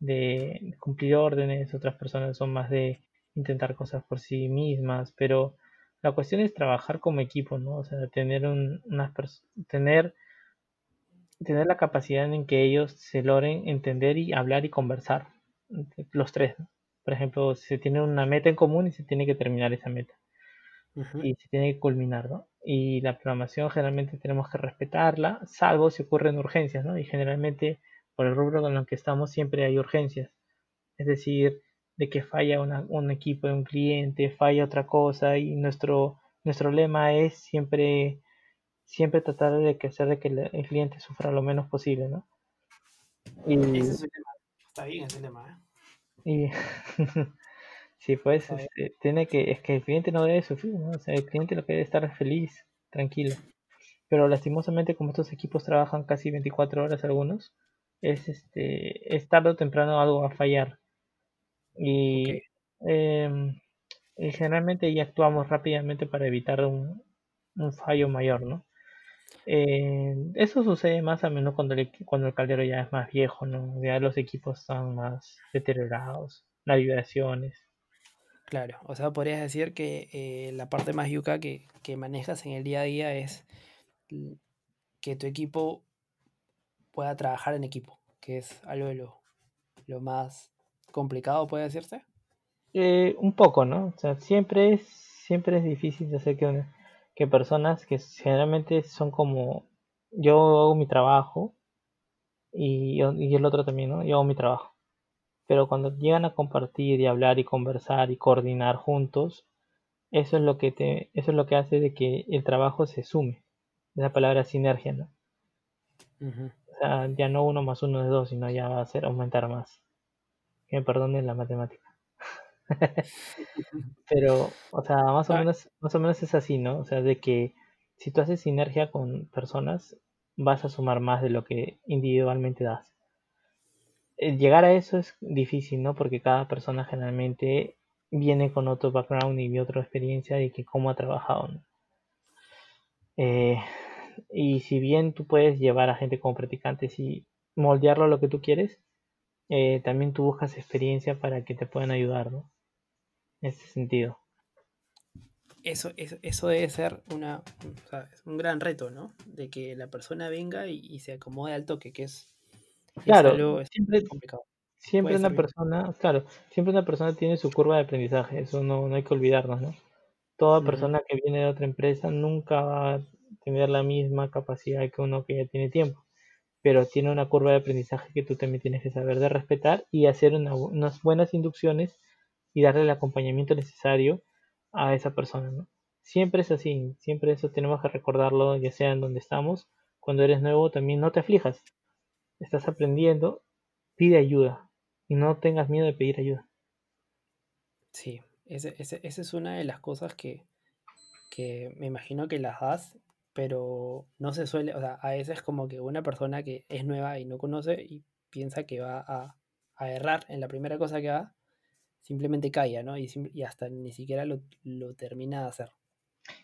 de cumplir órdenes, otras personas son más de intentar cosas por sí mismas, pero la cuestión es trabajar como equipo, ¿no? O sea, tener un, unas tener, tener la capacidad en que ellos se logren entender y hablar y conversar, los tres, ¿no? Por ejemplo, se tiene una meta en común y se tiene que terminar esa meta y se tiene que culminar, ¿no? Y la programación generalmente tenemos que respetarla, salvo si ocurren urgencias, ¿no? Y generalmente por el rubro con el que estamos siempre hay urgencias. Es decir, de que falla una- un equipo de un cliente, falla otra cosa y nuestro, nuestro lema es siempre, siempre tratar de que hacer de que el, cliente sufra lo menos posible, ¿no? Ese Y, es el tema. Está bien ese tema, ¿eh? Y sí, pues bien. este, tiene que, es que el cliente no debe sufrir, ¿no? O sea, el cliente lo que debe estar es feliz, tranquilo. Pero lastimosamente como estos equipos trabajan casi 24 horas algunos, es este, es tarde o temprano algo va a fallar. Y em, y generalmente ya actuamos rápidamente para evitar un, un fallo mayor, ¿no? Eh, eso sucede más a menudo cuando el, cuando el caldero ya es más viejo, ¿no? Ya los equipos están más deteriorados, las vibraciones. Claro. O sea, podrías decir que eh, la parte más yuca que, que manejas en el día a día es que tu equipo pueda trabajar en equipo, que es algo de lo, lo más complicado, puede decirse. Eh, un poco, ¿no? O sea, siempre es, siempre es difícil de hacer que, una- que personas que generalmente son como yo hago mi trabajo y, yo- y el otro también, ¿no? Yo hago mi trabajo. Pero cuando llegan a compartir y hablar y conversar y coordinar juntos, eso es lo que te, eso es lo que hace de que el trabajo se sume. Esa palabra sinergia, ¿no? O sea, ya no uno más uno es dos, sino ya va a ser aumentar más. Que me perdonen la matemática. Pero, o sea, más o Ah, menos, más o menos es así, ¿no? O sea, de que si tú haces sinergia con personas, vas a sumar más de lo que individualmente das. Eh, Llegar a eso es difícil, ¿no? Porque cada persona generalmente viene con otro background y otra experiencia de que cómo ha trabajado, ¿no? Eh, y si bien tú puedes llevar a gente como practicantes y moldearlo a lo que tú quieres, eh, también tú buscas experiencia para que te puedan ayudar, ¿no? En ese sentido. Eso, eso, eso debe ser una, o sea, es un gran reto, ¿no? De que la persona venga y, y se acomode al toque, que es, es Claro, algo es siempre, complicado. siempre una bien. persona, claro, siempre una persona tiene su curva de aprendizaje, eso no, no hay que olvidarnos, ¿no? Toda persona que viene de otra empresa nunca va a tener la misma capacidad que uno que ya tiene tiempo, pero tiene una curva de aprendizaje que tú también tienes que saber de respetar y hacer una unas buenas inducciones y darle el acompañamiento necesario a esa persona. Siempre es así, siempre eso tenemos que recordarlo, ya sea en donde estamos. Cuando eres nuevo, también no te aflijas, estás aprendiendo, pide ayuda y no tengas miedo de pedir ayuda. Sí, esa es una de las cosas que, que me imagino que las das, pero no se suele, o sea, a veces como que una persona que es nueva y no conoce y piensa que va a, a errar en la primera cosa que haga, simplemente calla, ¿no? Y, hasta ni siquiera lo, lo termina de hacer.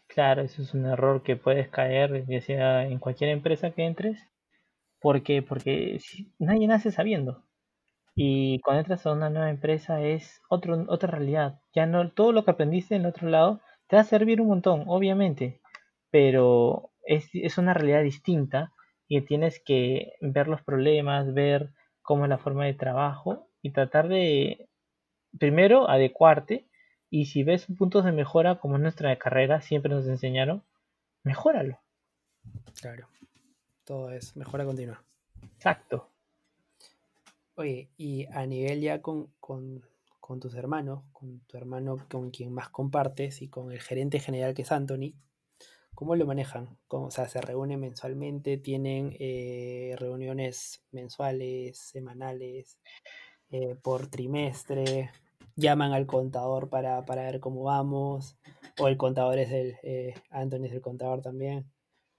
Claro, eso es un error que puedes caer, ya sea en cualquier empresa que entres, porque porque nadie nace sabiendo. Y cuando entras a una nueva empresa es otro, otra realidad. Ya no, todo lo que aprendiste en el otro lado te va a servir un montón, obviamente, pero es, es una realidad distinta y tienes que ver los problemas, ver cómo es la forma de trabajo y tratar de, primero, adecuarte y si ves puntos de mejora, como en nuestra carrera siempre nos enseñaron, mejóralo. Claro, todo es mejora continua. Exacto. Oye, y a nivel ya con, con, con tus hermanos, con tu hermano con quien más compartes y con el gerente general que es Anthony, ¿cómo lo manejan? ¿Cómo- o sea, ¿se reúnen mensualmente? ¿Tienen eh, reuniones mensuales, semanales, eh, por trimestre? ¿Llaman al contador para, para ver cómo vamos? ¿O el contador es el, eh, Anthony es el contador también?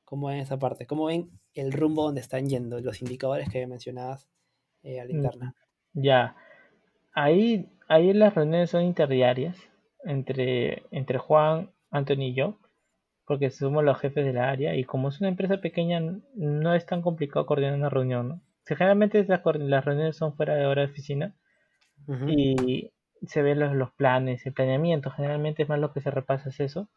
¿Cómo ven esa parte? ¿Cómo ven el rumbo donde están yendo, los indicadores que mencionabas eh, a la Mm, interna? Ya, ahí, ahí las reuniones son interdiarias entre, entre Juan, Anthony y yo, porque somos los jefes de la área y como es una empresa pequeña no es tan complicado coordinar una reunión, ¿no? Generalmente las, las reuniones son fuera de hora de oficina y se ven los, los planes, el planeamiento, generalmente es más lo que se repasa es eso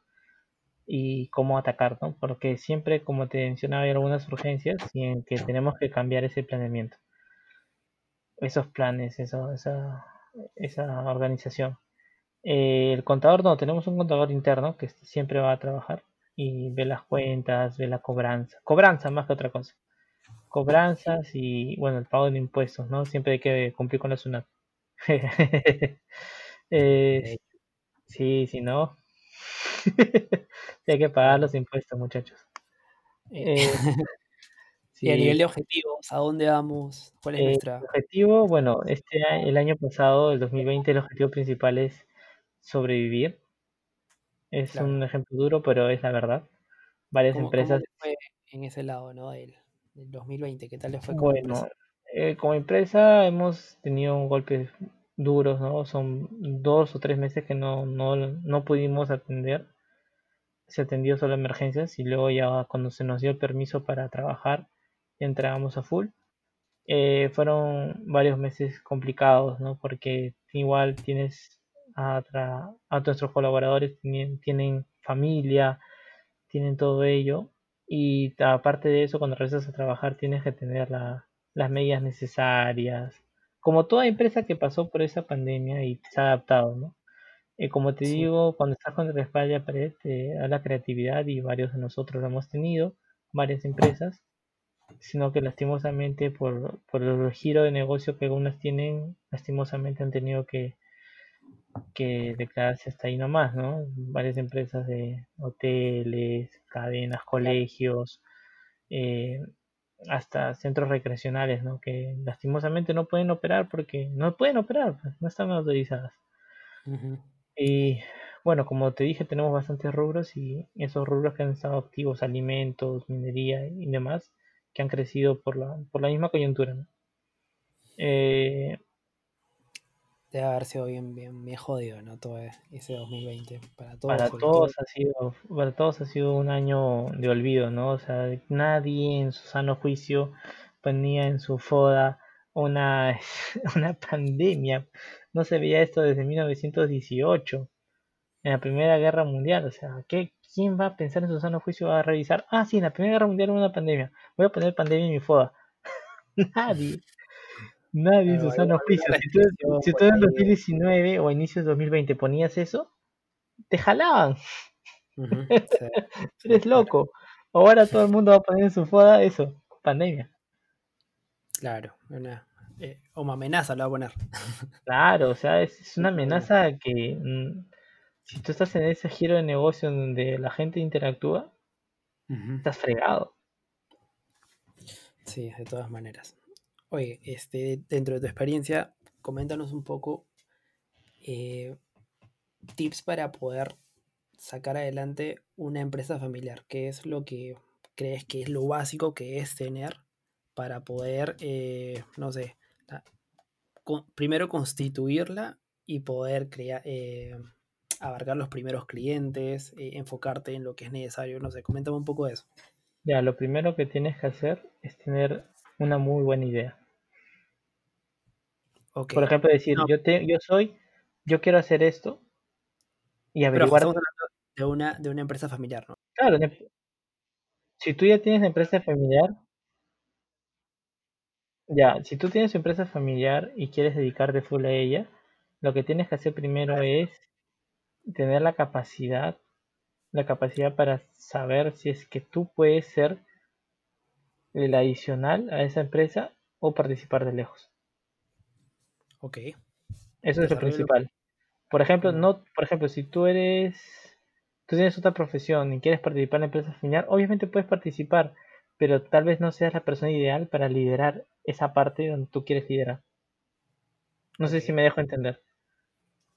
y cómo atacar, ¿no? Porque siempre, como te mencionaba, hay algunas urgencias y en que tenemos que cambiar ese planeamiento, esos planes, eso, esa, esa organización. Eh, el contador no, tenemos un contador interno que siempre va a trabajar y ve las cuentas, ve la cobranza, cobranza más que otra cosa, cobranzas y bueno, el pago de impuestos, ¿no? Siempre hay que cumplir con la SUNAT. Eh, sí, si no, hay que pagar los impuestos, muchachos. Eh, Eh, y a sí, nivel de objetivos, ¿a dónde vamos? ¿Cuál es eh, el nuestra? objetivo, bueno, este el año pasado, el 2020, el objetivo principal es sobrevivir. Es Claro. un ejemplo duro, pero es la verdad. Varias ¿Cómo, cómo empresas fue en ese lado, ¿no? Del, del 2020, ¿qué tal le fue como Bueno, empresa? eh, como empresa hemos tenido golpes duros, ¿no? Son dos o tres meses que no, no, no pudimos atender. Se atendió solo emergencias y luego ya cuando se nos dio el permiso para trabajar, ya entregamos a full. Eh, fueron varios meses complicados, ¿no? Porque igual tienes a, tra- a nuestros colaboradores, tienen, tienen familia, tienen todo ello. Y aparte de eso, cuando regresas a trabajar, tienes que tener la- las medidas necesarias. Como toda empresa que pasó por esa pandemia y se ha adaptado, ¿no? Eh, como te Sí. digo, cuando estás con la espalda a pared, te da la creatividad y varios de nosotros lo hemos tenido, varias empresas, sino que lastimosamente por, por el giro de negocio que algunas tienen, lastimosamente han tenido que, que declararse hasta ahí nomás, ¿no? Varias empresas de hoteles, cadenas, colegios, eh, hasta centros recreacionales, ¿no? Que lastimosamente no pueden operar porque no pueden operar, pues, no están autorizadas. Y bueno, como te dije, tenemos bastantes rubros y esos rubros que han estado activos, alimentos, minería y demás, que han crecido por la, por la misma coyuntura, ¿no? Eh, Debe haber sido bien, bien, bien jodido, ¿no? Todo e- ese 2020, para todos, para ha sido, para todos ha sido un año de olvido, ¿no? O sea, nadie en su sano juicio ponía en su foda una, una pandemia. No se veía esto desde 1918, en la Primera Guerra Mundial. O sea, ¿qué, ¿quién va a pensar en su sano juicio? Va a revisar, ah, sí, en la Primera Guerra Mundial hubo una pandemia. Voy a poner pandemia en mi foda. Nadie. Nadie su sano juicio. Si tú, si tú en 2019 o inicios de 2020 ponías eso, te jalaban. Eres loco. Ahora todo el mundo va a poner en su foda eso, pandemia. Claro, una, eh, como amenaza lo va a poner. Claro, o sea, es, una amenaza que mm, si tú estás en ese giro de negocio donde la gente interactúa, estás fregado. Sí, de todas maneras. Oye, este, dentro de tu experiencia, coméntanos un poco eh, tips para poder sacar adelante una empresa familiar. ¿Qué es lo que crees que es lo básico que es tener para poder, eh, no sé, primero constituirla y poder crear, eh, abarcar los primeros clientes, enfocarte en lo que es necesario, no sé, coméntame un poco de eso. Ya, lo primero que tienes que hacer es tener una muy buena idea. Por ejemplo, decir, yo, te, yo soy, yo quiero hacer esto y averiguar... de una, de una empresa familiar, ¿no? Claro, si tú ya tienes empresa familiar, ya, si tú tienes empresa familiar y quieres dedicarte full a ella, lo que tienes que hacer primero es tener la capacidad, la capacidad para saber si es que tú puedes ser el adicional a esa empresa o participar de lejos. Ok. Eso es lo principal. Por ejemplo, no, por ejemplo, si tú eres, tú tienes otra profesión y quieres participar en la empresa familiar, obviamente puedes participar, pero tal vez no seas la persona ideal para liderar esa parte donde tú quieres liderar. No sé si me dejo entender.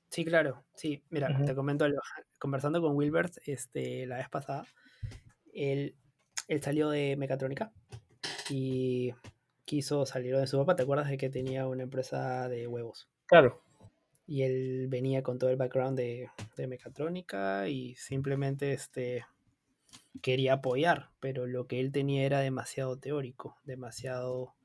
Sí, claro. Sí, mira, te comento algo. Conversando con Wilbert este, la vez pasada, él, él salió de mecatrónica y quiso salir de su papá. ¿Te acuerdas de que tenía una empresa de huevos? Claro. Y él venía con todo el background de, de mecatrónica y simplemente este, quería apoyar, pero lo que él tenía era demasiado teórico, demasiado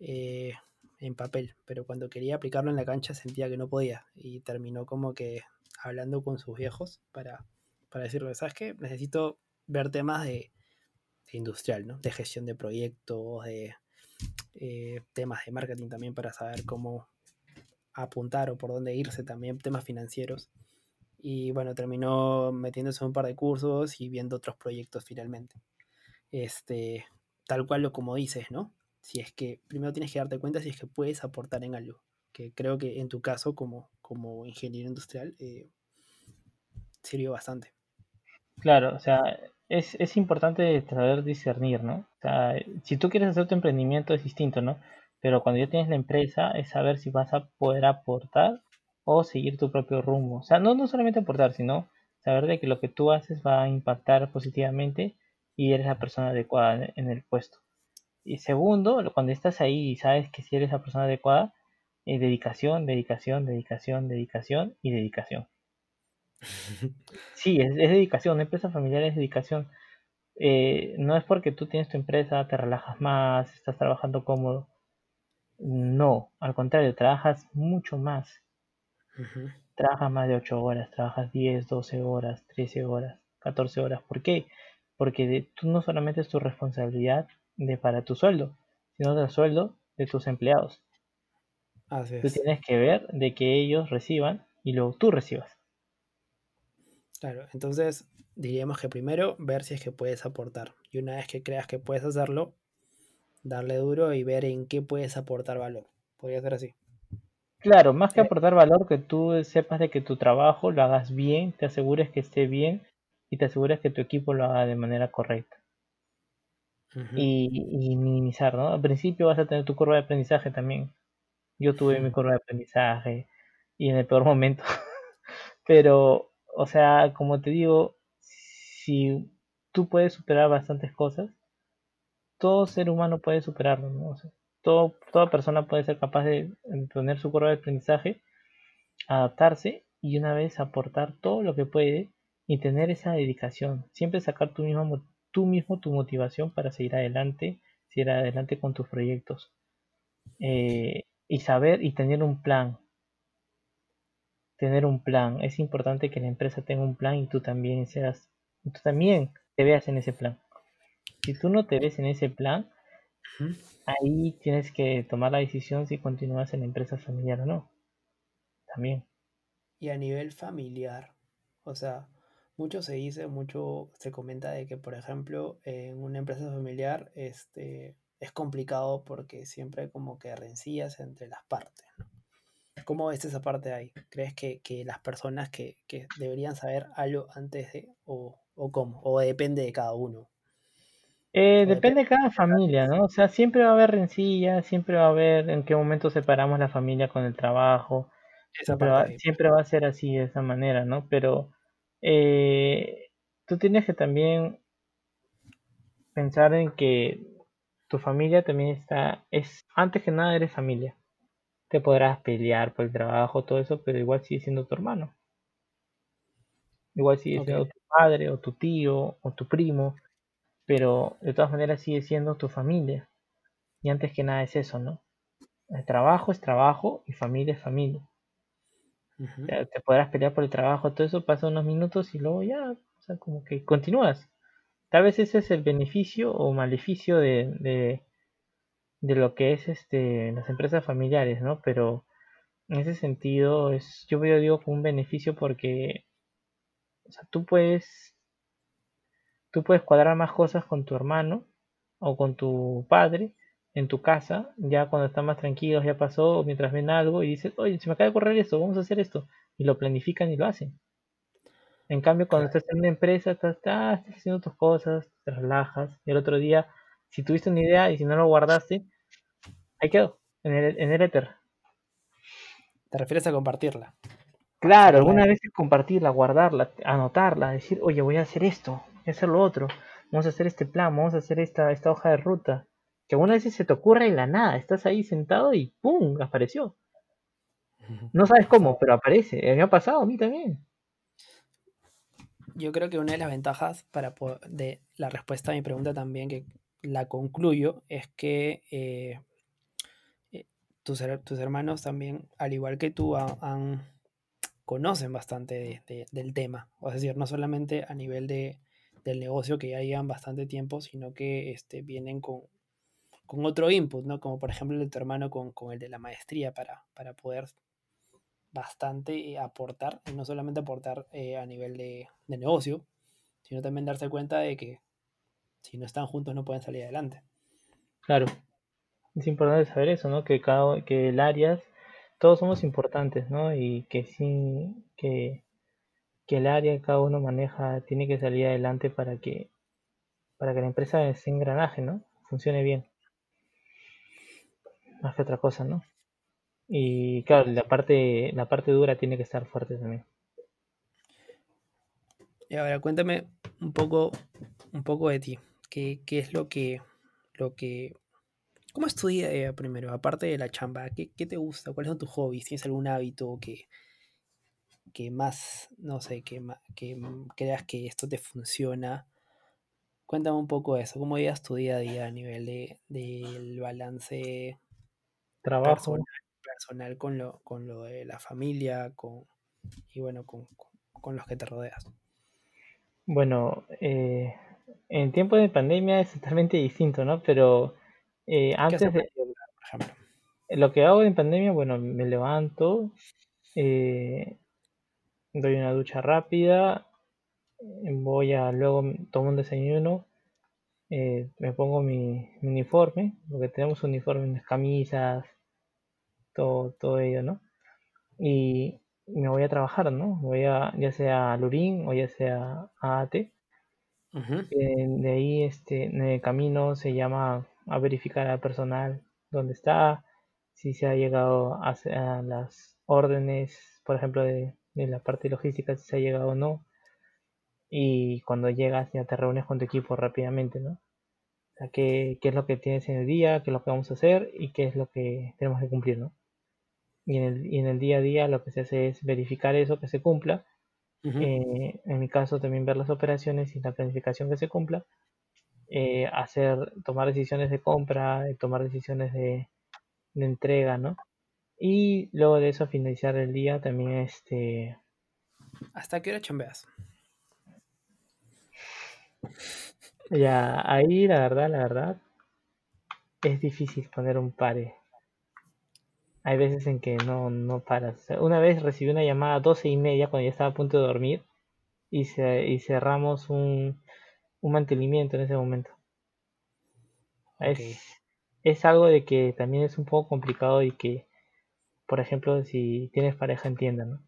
eh, en papel, pero cuando quería aplicarlo en la cancha sentía que no podía y terminó como que hablando con sus viejos para, para decirle, ¿sabes qué? Necesito ver temas de, industrial, ¿no? De gestión de proyectos, de eh, temas de marketing también para saber cómo apuntar o por dónde irse también, temas financieros. Y bueno, terminó metiéndose en un par de cursos y viendo otros proyectos finalmente. Este, tal cual lo como dices, ¿no? si es que primero tienes que darte cuenta si es que puedes aportar en algo. Que creo que en tu caso, como, como ingeniero industrial, eh, sirvió bastante. Claro, o sea, es, es, importante saber discernir, ¿no? O sea, si tú quieres hacer tu emprendimiento es distinto, ¿no? Pero cuando ya tienes la empresa es saber si vas a poder aportar o seguir tu propio rumbo. O sea, no, no solamente aportar, sino saber de que lo que tú haces va a impactar positivamente y eres la persona adecuada en el puesto. Y segundo, cuando estás ahí y sabes que si eres la persona adecuada, eh, dedicación, dedicación, dedicación, dedicación y dedicación. Sí, es, dedicación, una empresa familiar es dedicación. Eh, no es porque tú tienes tu empresa, te relajas más, estás trabajando cómodo. No, al contrario, trabajas mucho más. Trabajas más de 8 horas, trabajas 10, 12 horas, 13 horas, 14 horas. ¿Por qué? Porque tú no solamente es tu responsabilidad de para tu sueldo, sino del sueldo de tus empleados. Así tú tienes que ver de que ellos reciban y luego tú recibas. Claro, entonces diríamos que primero ver si es que puedes aportar. Y una vez que creas que puedes hacerlo, darle duro y ver en qué puedes aportar valor. Podría ser así. Claro, más que eh. aportar valor, que tú sepas de que tu trabajo lo hagas bien, te asegures que esté bien y te asegures que tu equipo lo haga de manera correcta y, minimizar, ¿no? Al principio vas a tener tu curva de aprendizaje también. Yo tuve mi curva de aprendizaje y en el peor momento. Pero, o sea, como te digo, si tú puedes superar bastantes cosas, todo ser humano puede superarlo, ¿no? O todo, toda persona puede ser capaz de tener su curva de aprendizaje, adaptarse y una vez aportar todo lo que puede y tener esa dedicación. Siempre sacar tu mismo tú mismo tu motivación para seguir adelante, seguir adelante con tus proyectos. eh, y saber y tener un plan. Tener un plan. Es importante que la empresa tenga un plan y tú también seas, tú también te veas en ese plan. Si tú no te ves en ese plan, ahí tienes que tomar la decisión si continúas en la empresa familiar o no. También. Y a nivel familiar, o sea, mucho se dice, mucho se comenta de que, por ejemplo, en una empresa familiar este, es complicado porque siempre hay como que rencillas entre las partes. ¿Cómo ves esa parte ahí? ¿Crees que, las personas que, deberían saber algo antes de, o, o cómo? ¿O depende de cada uno? Eh, depende de cada familia, ¿no? O sea, siempre va a haber rencillas, siempre va a haber en qué momento separamos la familia con el trabajo. Siempre va, siempre va, a ser así, de esa manera, ¿no? Pero eh, tú tienes que también pensar en que tu familia también está, es, antes que nada eres familia. Te podrás pelear por el trabajo, todo eso, pero igual sigue siendo tu hermano. Igual sigue siendo tu padre, o tu tío, o tu primo pero de todas maneras sigue siendo tu familia. Y antes que nada es eso, ¿no? El trabajo es trabajo y familia es familia. te podrás pelear por el trabajo, todo eso pasa unos minutos y luego ya, o sea, como que continúas. Tal vez ese es el beneficio o maleficio de, de, de lo que es este las empresas familiares, ¿no? Pero en ese sentido es, yo veo digo como un beneficio porque o sea, tú puedes Tú puedes cuadrar más cosas con tu hermano o con tu padre en tu casa, ya cuando están más tranquilos, ya pasó, mientras ven algo y dices, oye, se me acaba de correr esto, vamos a hacer esto. Y lo planifican y lo hacen. En cambio, cuando estás en una empresa, estás, estás haciendo tus cosas, te relajas, y el otro día, si tuviste una idea y si no lo guardaste, ahí quedó, en el, en el éter. ¿Te refieres a compartirla? Claro, alguna vez compartirla, guardarla, anotarla, decir, oye, voy a hacer esto, hacer lo otro, vamos a hacer este plan, vamos a hacer esta, esta hoja de ruta. Que alguna vez se te ocurre en la nada, estás ahí sentado y ¡pum! apareció. No sabes cómo, pero aparece. Me ha pasado a mí también. Yo creo que una de las ventajas para de la respuesta a mi pregunta también, que la concluyo, es que eh, tus, hermanos también, al igual que tú, han, conocen bastante del tema. O es decir, no solamente a nivel de, del negocio que ya llevan bastante tiempo, sino que este, vienen con, con otro input, ¿no? Como por ejemplo el de tu hermano con, con el de la maestría para, para poder bastante eh, aportar, y no solamente aportar eh, a nivel de, de, negocio, sino también darse cuenta de que si no están juntos no pueden salir adelante. Claro, es importante saber eso, ¿no? Que cada que el área, todos somos importantes, ¿no? Y que sí, que que el área que cada uno maneja tiene que salir adelante para que, para que la empresa ese engranaje, ¿no? Funcione bien. Más que otra cosa, ¿no? Y claro, la parte, la parte dura tiene que estar fuerte también. Y ahora cuéntame un poco, un poco de ti. ¿Qué, es lo que, lo que, cómo estudias eh, primero? Aparte de la chamba, ¿qué, ¿qué, te gusta? ¿Cuáles son tus hobbies? ¿Tienes algún hábito que, que más, no sé, que, que creas que esto te funciona. Cuéntame un poco de eso, cómo llevas tu día a día a nivel de, del balance trabajo personal, con, lo, con lo de la familia con, y bueno, con, los que te rodeas. Bueno, eh, en tiempo de pandemia es totalmente distinto, ¿no? Pero eh, antes de... Lo que hago en pandemia, bueno, me levanto, eh, doy una ducha rápida, voy a luego tomo un desayuno, eh, me pongo mi, uniforme, porque tenemos uniformes, camisas, todo, todo ello, ¿no? Y me voy a trabajar, ¿no? Voy a, ya sea a Lurín o ya sea a AT. de ahí, este, en el camino se llama a verificar al personal dónde está, si se ha llegado a, a las órdenes, por ejemplo, de, de la parte logística si se ha llegado o no. Y cuando llegas ya te reúnes con tu equipo rápidamente, ¿no? O sea, qué, qué es lo que tienes en el día, qué es lo que vamos a hacer y qué es lo que tenemos que cumplir, ¿no? Y en el, y en el día a día lo que se hace es verificar eso que se cumpla. Eh, en mi caso también ver las operaciones y la planificación que se cumpla. Eh, hacer, tomar decisiones de compra, tomar decisiones de, de entrega, ¿no? Y luego de eso finalizar el día también este... ¿Hasta qué hora chambeas? Ya, ahí la verdad, la verdad, es difícil poner un pare. Hay veces en que no, no paras. Una vez recibí una llamada a doce y media cuando ya estaba a punto de dormir y, y cerramos un, un mantenimiento en ese momento. Es, es algo de que también es un poco complicado y que, por ejemplo, si tienes pareja, entiendan, ¿no?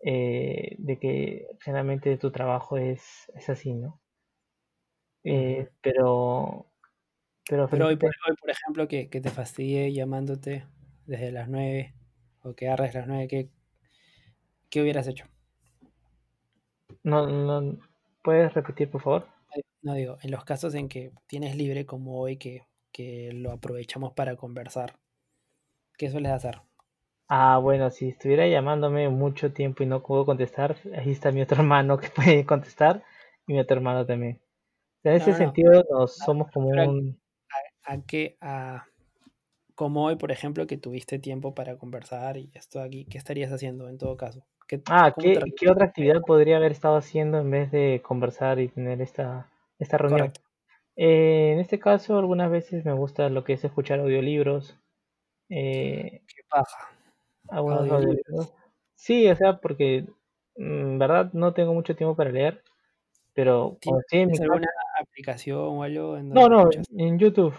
Eh, de que generalmente tu trabajo es, es así, ¿no? Eh, pero, pero, pero hoy, por, hoy, por ejemplo, que, que, te fastidie llamándote desde las 9 o que agarres las 9, ¿qué, ¿qué hubieras hecho? No, no, ¿Puedes repetir, por favor? No digo, en los casos en que tienes libre como hoy, que, que lo aprovechamos para conversar, ¿qué sueles hacer? Ah, bueno, si estuviera llamándome mucho tiempo y no puedo contestar, ahí está mi otro hermano que puede contestar y mi otro hermano también. En ese sentido, nos somos como un. A, a qué, a, como hoy, por ejemplo, que tuviste tiempo para conversar y esto aquí, ¿qué estarías haciendo en todo caso? ¿Qué, ah, ¿qué, ¿qué, otra actividad podría haber estado haciendo en vez de conversar y tener esta, esta reunión? Eh, en este caso, algunas veces me gusta lo que es escuchar audiolibros. Eh, ¿Qué pasa? Audiolibros. Sí, o sea, porque en mm, verdad no tengo mucho tiempo para leer, pero ¿Tienes alguna aplicación o algo? En no, no, en YouTube.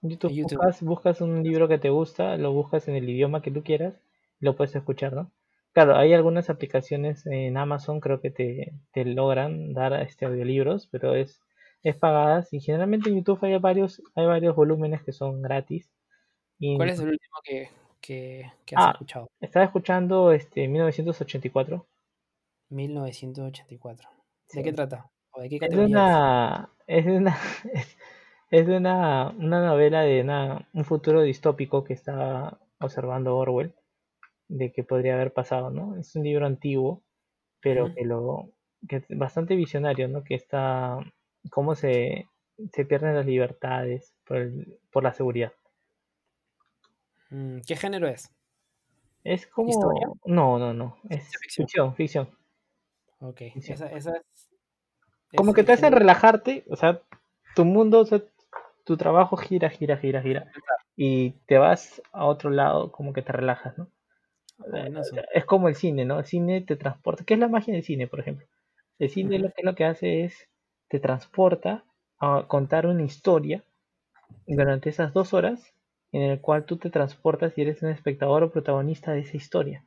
YouTube, Buscas, buscas, un libro que te gusta, lo buscas en el idioma que tú quieras y lo puedes escuchar, ¿no? Claro, hay algunas aplicaciones en Amazon, creo que te, te logran dar este audiolibros, pero es, es pagadas y generalmente en YouTube hay varios, hay varios volúmenes que son gratis. ¿Cuál es el último que, que, has ah, escuchado? Estaba escuchando este 1984. 1984. ¿De qué trata? es una, es una, es, una, una novela de un futuro distópico que está observando Orwell, de que podría haber pasado, ¿no? Es un libro antiguo, pero que lo que es bastante visionario, ¿no? Que está cómo se, se pierden las libertades por, por la seguridad. Mm, ¿Qué género es? Es como... No, no, no. Es ficción, ficción. Ok. Esa, esa, como que te hacen relajarte, o sea, tu mundo, o sea, tu trabajo gira, gira, gira, gira. Y te vas a otro lado, como que te relajas, ¿no? Es como el cine, ¿no? El cine te transporta. ¿Qué es la magia del cine, por ejemplo? El cine lo que lo que hace es te transporta a contar una historia durante esas dos horas en el cual tú te transportas y eres un espectador o protagonista de esa historia,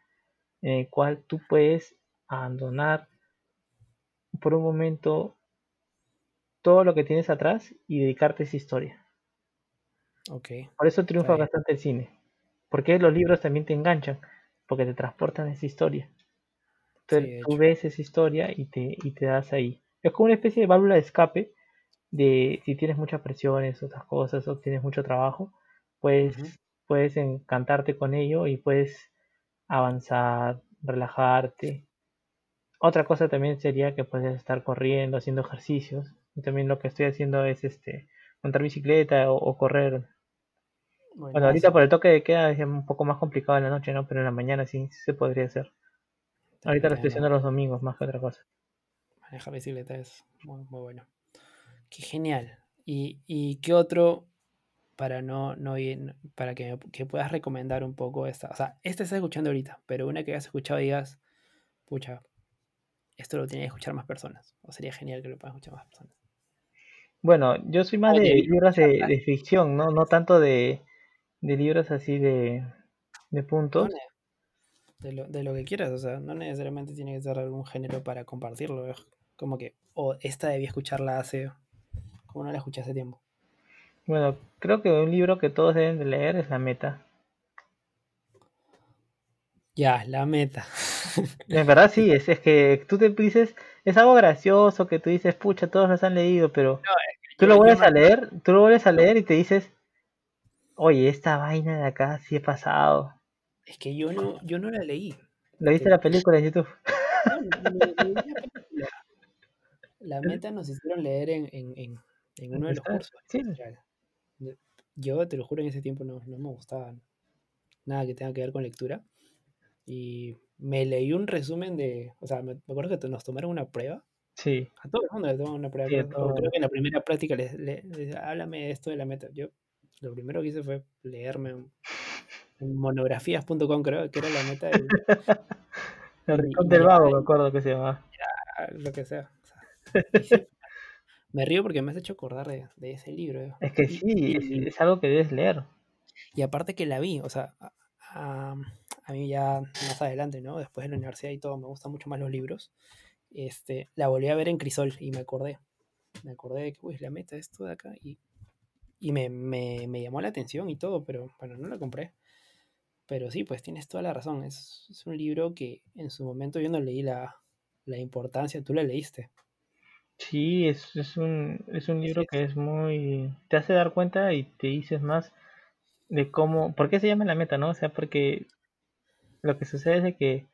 en el cual tú puedes abandonar por un momento todo lo que tienes atrás y dedicarte a esa historia. Okay. Por eso triunfa bastante el cine. Porque los libros también te enganchan, porque te transportan esa historia. Entonces tú ves esa historia y te, y te das ahí. Es como una especie de válvula de escape de si tienes muchas presiones, otras cosas, o tienes mucho trabajo, pues puedes encantarte con ello y puedes avanzar, relajarte, otra cosa también sería que puedes estar corriendo, haciendo ejercicios. Y también lo que estoy haciendo es este montar bicicleta o, correr. Bueno, ahorita por el toque de queda es un poco más complicado en la noche, ¿no? Pero en la mañana sí, se podría hacer. Ahorita lo estoy haciendo los domingos más que otra cosa. Manejar bicicleta es muy, bueno. Qué genial. ¿Y, y qué otro para no, no ir, para que, que, puedas recomendar un poco esta? O sea, este estás escuchando ahorita, pero una que hayas escuchado y digas, pucha, esto lo tienen que escuchar más personas. O sería genial que lo puedan escuchar más personas. Bueno, yo soy más de libros de, ficción, ¿no? No tanto de, libros así de, puntos. De lo, de lo que quieras, o sea, no necesariamente tiene que ser algún género para compartirlo. Es como que, o esta debía escucharla hace, como no la escuché hace tiempo. Bueno, creo que un libro que todos deben de leer es La Meta. Ya, La Meta. En verdad sí, es, es que tú te dices, es algo gracioso que tú dices, pucha, todos los han leído, pero tú lo vuelves a leer, tú lo vuelves a leer y te dices, oye, esta vaina de acá sí he pasado. Es que yo no, yo no la leí. ¿La viste la película de YouTube? la meta nos hicieron leer en, en, en, uno de los cursos. Yo te lo juro, en ese tiempo no, no me gustaban. nada que tenga que ver con lectura. Y me leí un resumen de, o sea, me, me acuerdo que nos tomaron una prueba. Sí. A todo el mundo le tomaron una prueba. Sí, creo, que en la primera práctica les, les- les- háblame de esto de la meta. Yo lo primero que hice fue leerme en monografías.com, creo que era la meta del, El y- Rincón y del Vago, llamaba me acuerdo que se llama. a lo que sea. o sea, y sí, me río porque me has hecho acordar de, de ese libro. Es que Y- sí, es, y- es algo que debes leer. Y aparte que la vi, o sea, a, a- a mí ya más adelante, ¿no? Después de la universidad y todo, me gustan mucho más los libros. Este, la volví a ver en Crisol y me acordé. Me acordé de que, uy, la meta esto de acá. Y, y me, me- me llamó la atención y todo, pero bueno, no la compré. Pero sí, pues tienes toda la razón. Es, es un libro que en su momento yo no leí la, la importancia. Tú la leíste. Sí, es, es un, es un libro Sí, que es muy... te hace dar cuenta y te dices más de cómo... ¿Por qué se llama la meta, no? O sea, porque lo que sucede es de que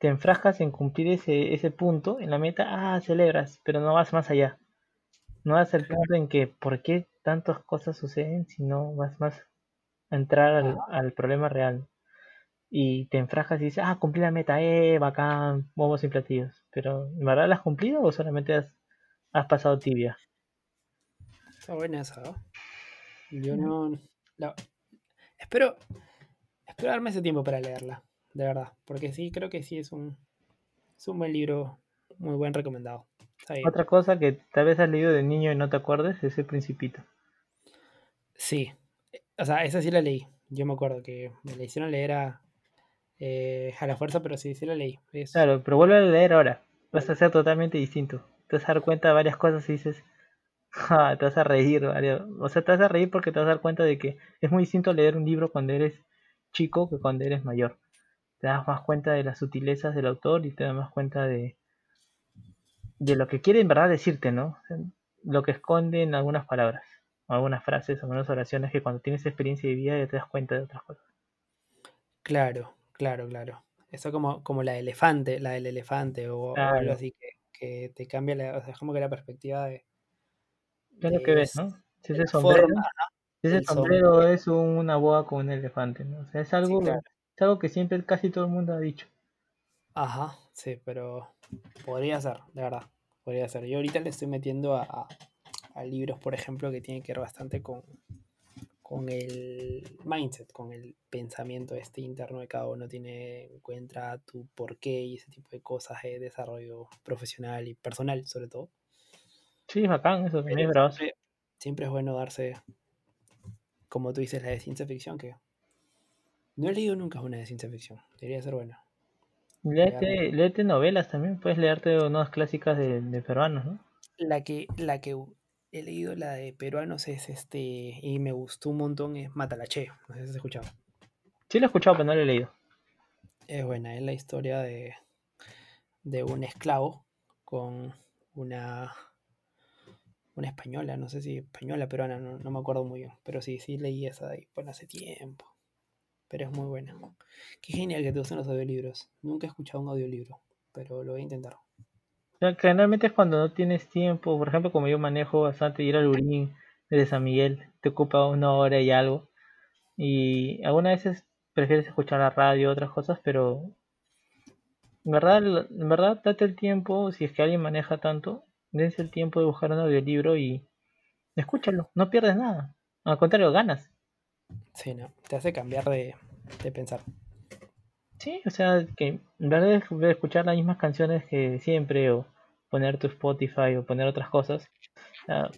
te enfrascas en cumplir ese, ese punto en la meta, ah, celebras, pero no vas más allá. No vas al punto en que por qué tantas cosas suceden si no vas más a entrar al, problema real. Y te enfrascas y dices, ah, cumplí la meta, eh, bacán, bombos y platillos. Pero, ¿en verdad la has cumplido o solamente has, has pasado tibia? Está buena esa, ¿no? Yo no. la- espero. Espero darme ese tiempo para leerla, de verdad. Porque sí, creo que sí es un. Es un buen libro, muy buen recomendado. Está bien. Otra cosa que tal vez has leído de niño y no te acuerdes es el Principito. Sí. O sea, esa sí la leí. Yo me acuerdo que me la hicieron leer a, eh, a la fuerza, pero sí, sí la leí. Es- Claro, pero vuelve a leer ahora. Vas a ser totalmente distinto. Te vas a dar cuenta de varias cosas y dices, "Ja, te vas a reír. O sea, te vas a reír porque te vas a dar cuenta de que es muy distinto leer un libro cuando eres chico que cuando eres mayor. Te das más cuenta de las sutilezas del autor y te das más cuenta de, de lo que quiere en verdad decirte, ¿no? Lo que esconde en algunas palabras, algunas frases, o algunas oraciones que cuando tienes experiencia de vida ya te das cuenta de otras cosas. Claro, claro, claro. Eso como, como la del elefante, la del elefante o, o algo así que, que te cambia la, o sea, como que la perspectiva de, ¿Qué es lo de que ves, no? Si de ese sombrero, forma si ese sombrero sombrero. es una boa con un elefante, ¿no? O sea, es Sí, algo, claro. es algo que siempre casi todo el mundo ha dicho. Ajá, sí, pero podría ser, de verdad, podría ser. Yo ahorita le estoy metiendo a, a- a libros, por ejemplo, que tienen que ver bastante con, con el mindset, con el pensamiento este interno de cada uno. Tiene, encuentra tu porqué y ese tipo de cosas de desarrollo profesional y personal, sobre todo. Sí, bacán, eso también es siempre, siempre es bueno darse, como tú dices, la de ciencia ficción, que no he leído nunca una de ciencia ficción. Debería ser bueno. Léete, léete novelas también, puedes leerte unas clásicas de, de peruanos, ¿no? La que, la que he leído, la de peruanos, es este, y me gustó un montón, es Matalache. No sé si has escuchado. Sí lo he escuchado, pero no lo he leído. Es buena, es la historia de, de un esclavo con una, una española, no sé si española, peruana, no, no me acuerdo muy bien. Pero sí, sí leí esa de ahí, bueno, hace tiempo. Pero es muy buena. Qué genial que te gusten los audiolibros. Nunca he escuchado un audiolibro, pero lo voy a intentar. Sea, generalmente es cuando no tienes tiempo, por ejemplo, como yo manejo bastante ir al Urín desde San Miguel, te ocupa una hora y algo. Y algunas veces prefieres escuchar la radio, otras cosas, pero en verdad, en verdad, date el tiempo, si es que alguien maneja tanto, dense el tiempo de buscar un audiolibro y escúchalo, no pierdes nada. Al contrario, ganas. Sí, no, te hace cambiar de, de pensar. Sí, o sea, que en verdad de de escuchar las mismas canciones que siempre, o poner tu Spotify, o poner otras cosas, sea,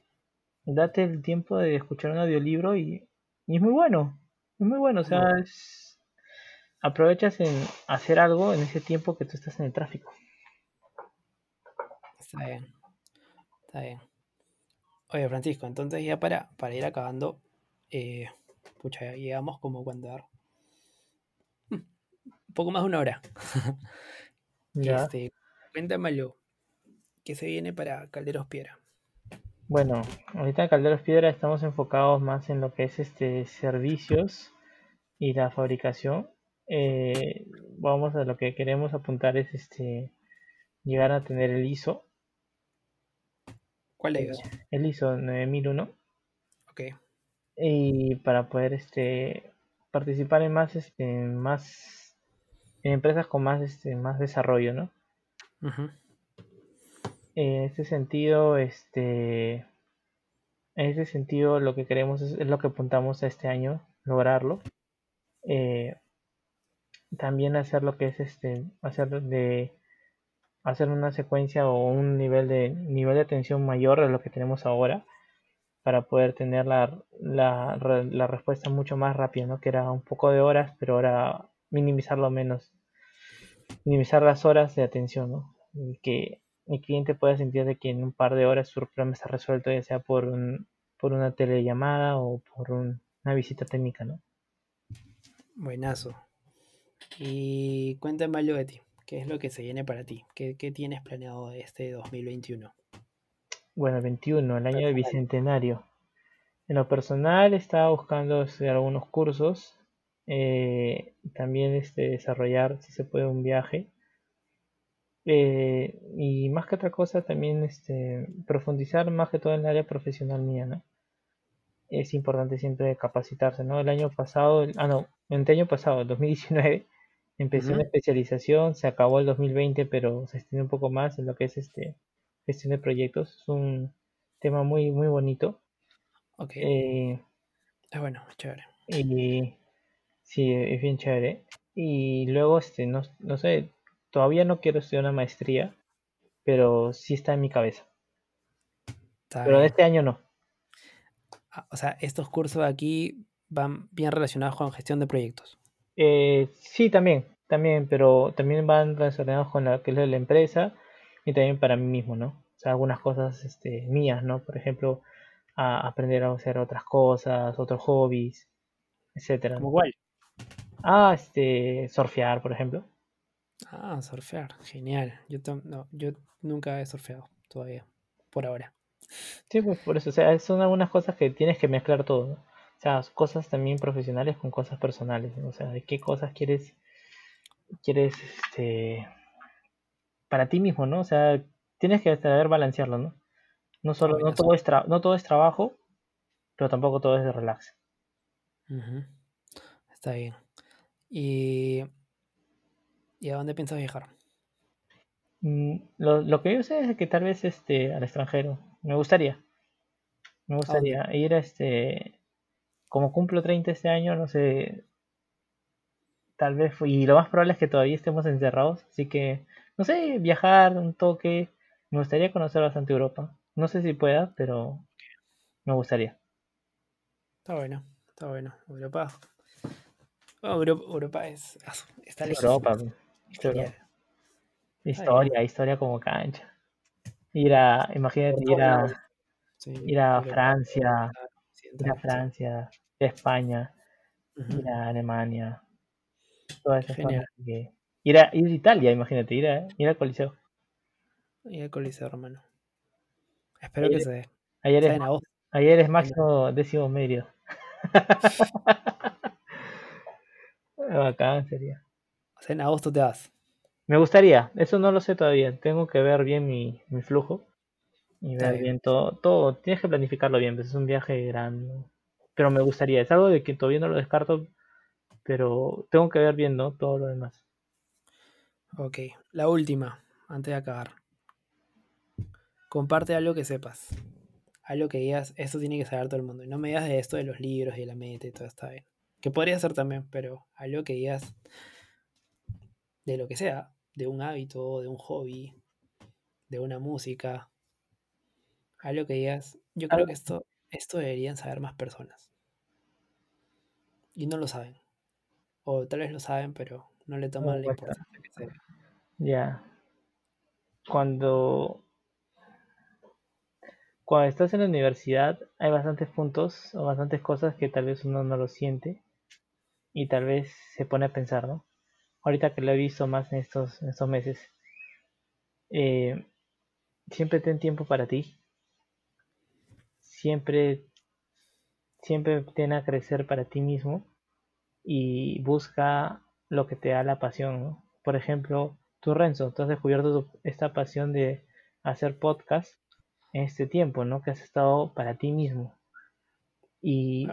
date el tiempo de escuchar un audiolibro y, y es muy bueno, es muy bueno, o sea, es- aprovechas en hacer algo en ese tiempo que tú estás en el tráfico. Está bien. Está bien. Oye, Francisco, entonces ya para, para ir acabando, eh, pucha, llegamos como cuando dar un poco más de una hora. Ya. Este, cuéntamelo, ¿qué se viene para Calderos Piedra? Bueno, ahorita en Calderos Piedra estamos enfocados más en lo que es este servicios y la fabricación. Eh, vamos a lo que queremos apuntar es este llegar a tener el ISO, ¿Cuál de ellos? el ISO 9001 Ok, y para poder este participar en más, este, más en empresas con más, este, más desarrollo, ¿no? En este sentido, este, en ese sentido, lo que queremos es, lo que apuntamos a este año, lograrlo. Eh, también hacer lo que es este, hacer de hacer una secuencia o un nivel de nivel de atención mayor de lo que tenemos ahora para poder tener la, la, la respuesta mucho más rápida, ¿no? Que era un poco de horas, pero ahora minimizarlo menos, minimizar las horas de atención, ¿no? que el cliente pueda sentir de que en un par de horas su problema está resuelto, ya sea por, un, por una telellamada o por una visita técnica, ¿no? Buenazo. Y cuéntame algo de ti. ¿Qué es lo que se viene para ti? ¿Qué, tienes planeado este 2021? Bueno, 21, el año del bicentenario. En lo personal estaba buscando algunos cursos, eh, también este, desarrollar, si se puede, un viaje eh, y más que otra cosa, también este, profundizar más que todo en el área profesional mía, ¿no? Es importante siempre capacitarse, ¿no? El año pasado, ah, no, el año pasado, el 2019, empecé una especialización, se acabó el 2020, pero se extiende un poco más en lo que es este gestión de proyectos. Es un tema muy, muy bonito. Ok. Eh, ah, bueno, chévere. Y sí, es bien chévere. Y luego, este, no, no sé, Todavía no quiero estudiar una maestría, pero sí está en mi cabeza. pero de este año no. Ah, o sea, estos cursos aquí van bien relacionados con gestión de proyectos. Eh, sí, también, también, pero también van relacionados con la que es la empresa y también para mí mismo, ¿no? O sea, algunas cosas este, mías, ¿no? Por ejemplo, a aprender a hacer otras cosas, otros hobbies, etcétera. ¿Como cuál? Ah, este, surfear, por ejemplo. Ah, surfear, genial. Yo, no, yo nunca he surfeado todavía, por ahora. Sí, pues por eso, o sea, son algunas cosas que tienes que mezclar todo, ¿no? O sea, cosas también profesionales con cosas personales, O sea, de qué cosas quieres, quieres, este, para ti mismo, ¿no? O sea, tienes que saber balancearlo, ¿no? No solo, no todo es, no todo es trabajo, pero tampoco todo es de relax. Está bien. Y ¿Y a dónde piensas viajar? Mm, lo, que yo sé es que tal vez este al extranjero. Me gustaría. Me gustaría ir a este. Como cumplo 30 este año, no sé. Tal vez. Y lo más probable es que todavía estemos encerrados. Así que. No sé, viajar un toque. Me gustaría conocer bastante Europa. No sé si pueda, pero. Me gustaría. Está bueno, está bueno. Europa. Europa, es. Está lejos. Europa. Historia, historia como cancha. Ir a, imagínate ir a, ir a Francia, ir a Francia, ir a España, ir a Alemania, todas esas cosas ir a, ir a Italia, imagínate, ir a, ir al Coliseo. Ir al Coliseo, hermano. Espero que se dé. Ayer es, ayer es máximo décimo medio. Bacán sería. O sea, en agosto te vas. Me gustaría, eso no lo sé todavía. Tengo que ver bien mi, flujo y ver bien. todo. Todo, tienes que planificarlo bien, pues es un viaje grande. Pero me gustaría, es algo de que todavía no lo descarto, pero tengo que ver bien, ¿no? Todo lo demás. Ok, la última, antes de acabar. Comparte algo que sepas. Algo que digas, esto tiene que saber todo el mundo. Y no me digas de esto de los libros y de la mente y todo está bien. Que podría ser también, pero algo que digas de lo que sea, de un hábito, de un hobby, de una música, algo que digas, yo creo que esto, esto deberían saber más personas. Y no lo saben. O tal vez lo saben, pero no le toman la importancia que se Ya. Cuando cuando estás en la universidad hay bastantes puntos o bastantes cosas que tal vez uno no lo siente y tal vez se pone a pensar, ¿no? Ahorita que lo he visto más en estos, estos meses, eh, siempre ten tiempo para ti. Siempre, siempre ten a crecer para ti mismo y busca lo que te da la pasión. Por ejemplo, tú Renzo, tú has descubierto esta pasión de hacer podcast en este tiempo, ¿no? Que has estado para ti mismo. Y,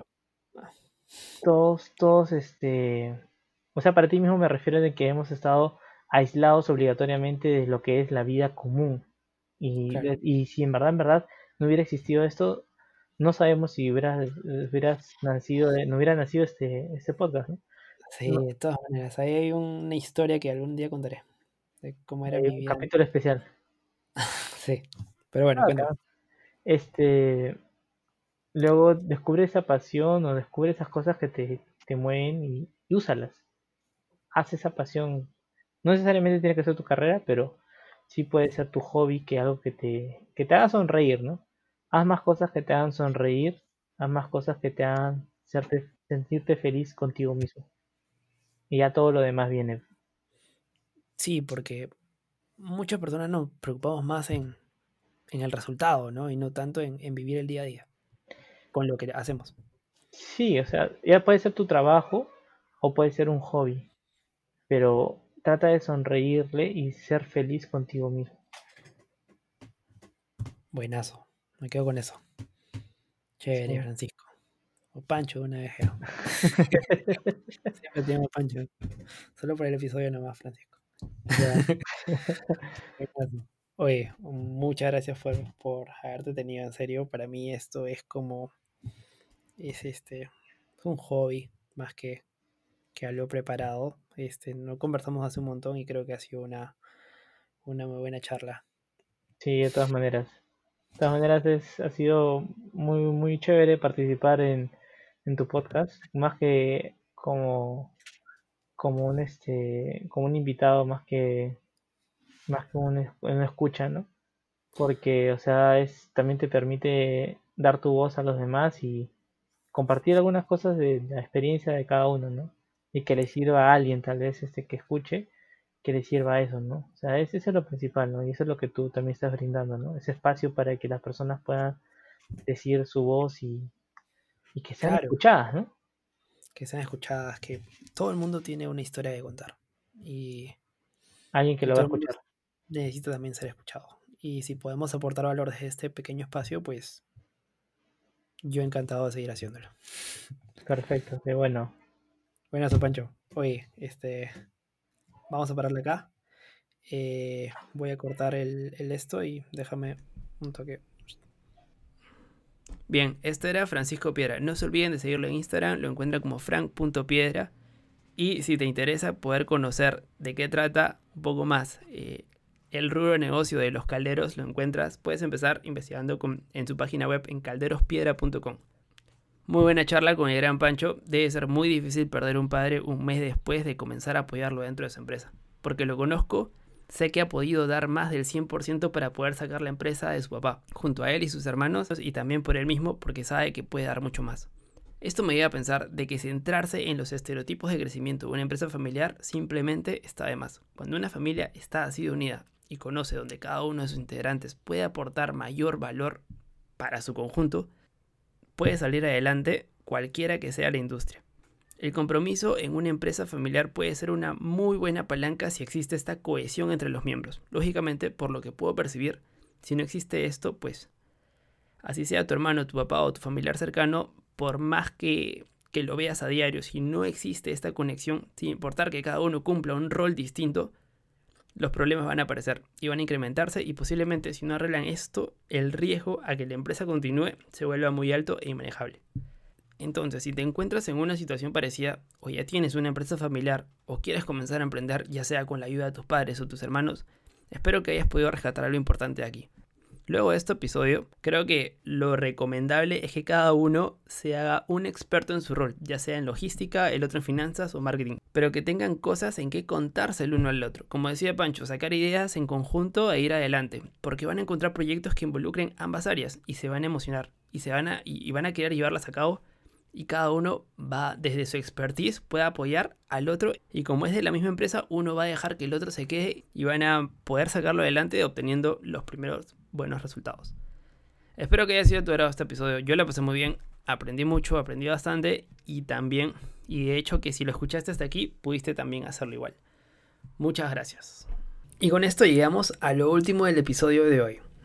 todos, todos, este, o sea, para ti mismo me refiero de que hemos estado aislados obligatoriamente de lo que es la vida común. Y, Claro. y si en verdad, en verdad, no hubiera existido esto, no sabemos si hubieras, hubieras nacido, de- no hubiera nacido este, este podcast, ¿no? Sí, No. de todas maneras. Ahí hay una historia que algún día contaré. De cómo era Hay mi un vida. capítulo especial. Sí. Pero bueno, Ah. Este, luego descubre esa pasión o descubre esas cosas que te, te mueven y, y úsalas. Haz esa pasión. No necesariamente tiene que ser tu carrera, pero sí puede ser tu hobby, que algo que te, que te haga sonreír, ¿no? Haz más cosas que te hagan sonreír, haz más cosas que te hagan serte- sentirte feliz contigo mismo. Y ya todo lo demás viene. Sí, porque muchas personas nos preocupamos más en, en el resultado, ¿no? Y no tanto en, en vivir el día a día con lo que hacemos. Sí, o sea, ya puede ser tu trabajo o puede ser un hobby, pero trata de sonreírle y ser feliz contigo mismo. Buenazo. Me quedo con eso. Chévere, Sí. Francisco. O Pancho una vez. Siempre tenemos Pancho. Solo por el episodio nomás, Francisco. Oye, muchas gracias por, por haberte tenido en serio. Para mí esto es como. Es este. Es un hobby más que, que algo preparado. Este, no conversamos hace un montón y creo que ha sido una, una muy buena charla. Sí, de todas maneras. De todas maneras es, ha sido muy, muy chévere participar en, en tu podcast, más que como, como un este, como un invitado, más que, más que un, un escucha, ¿no? Porque, o sea, es, también te permite dar tu voz a los demás y compartir algunas cosas de la experiencia de cada uno, ¿no? Y que le sirva a alguien, tal vez, este, que escuche, que le sirva a eso, ¿no? O sea, ese, eso es lo principal, ¿no? Y eso es lo que tú también estás brindando, ¿no? Ese espacio para que las personas puedan decir su voz y, y que sean Claro. escuchadas, ¿no? Que sean escuchadas, que todo el mundo tiene una historia de contar. Y Alguien que lo va a escuchar. necesita también ser escuchado. Y si podemos aportar valor desde este pequeño espacio, pues yo encantado de seguir haciéndolo. Perfecto, qué bueno. Buenazo, Pancho. Oye, este. Vamos a pararle acá. Eh, voy a cortar el, esto y déjame un toque. Bien, este era Francisco Piedra. No se olviden de seguirlo en Instagram, lo encuentran como frank.piedra. Y si te interesa poder conocer de qué trata un poco más eh, el rubro de negocio de los calderos, lo encuentras, puedes empezar investigando en su página web en calderospiedra.com. Muy buena charla con el gran Pancho. Debe ser muy difícil perder un padre un mes después de comenzar a apoyarlo dentro de su empresa. Porque lo conozco, sé que ha podido dar más del 100% para poder sacar la empresa de su papá, junto a él y sus hermanos, y también por él mismo, porque sabe que puede dar mucho más. Esto me lleva a pensar de que centrarse en los estereotipos de crecimiento de una empresa familiar simplemente está de más. Cuando una familia está así de unida y conoce donde cada uno de sus integrantes puede aportar mayor valor para su conjunto, puede salir adelante cualquiera que sea la industria. El compromiso en una empresa familiar puede ser una muy buena palanca si existe esta cohesión entre los miembros. Lógicamente, por lo que puedo percibir, si no existe esto, pues así sea tu hermano, tu papá o tu familiar cercano, por más que, que lo veas a diario, si no existe esta conexión, sin importar que cada uno cumpla un rol distinto, los problemas van a aparecer y van a incrementarse y posiblemente si no arreglan esto, el riesgo a que la empresa continúe se vuelva muy alto e inmanejable. Entonces, si te encuentras en una situación parecida o ya tienes una empresa familiar o quieres comenzar a emprender ya sea con la ayuda de tus padres o tus hermanos, espero que hayas podido rescatar algo importante de aquí. Luego de este episodio, creo que lo recomendable es que cada uno se haga un experto en su rol, ya sea en logística, el otro en finanzas o marketing, pero que tengan cosas en que contarse el uno al otro. Como decía Pancho, sacar ideas en conjunto e ir adelante, porque van a encontrar proyectos que involucren ambas áreas y se van a emocionar y se van a y, van a querer llevarlas a cabo y cada uno va desde su expertise puede apoyar al otro y como es de la misma empresa uno va a dejar que el otro se quede y van a poder sacarlo adelante obteniendo los primeros buenos resultados. Espero que haya sido tu este episodio. Yo la pasé muy bien, aprendí mucho, aprendí bastante y también, y de hecho que si lo escuchaste hasta aquí, pudiste también hacerlo igual. Muchas gracias. Y con esto llegamos a lo último del episodio de hoy.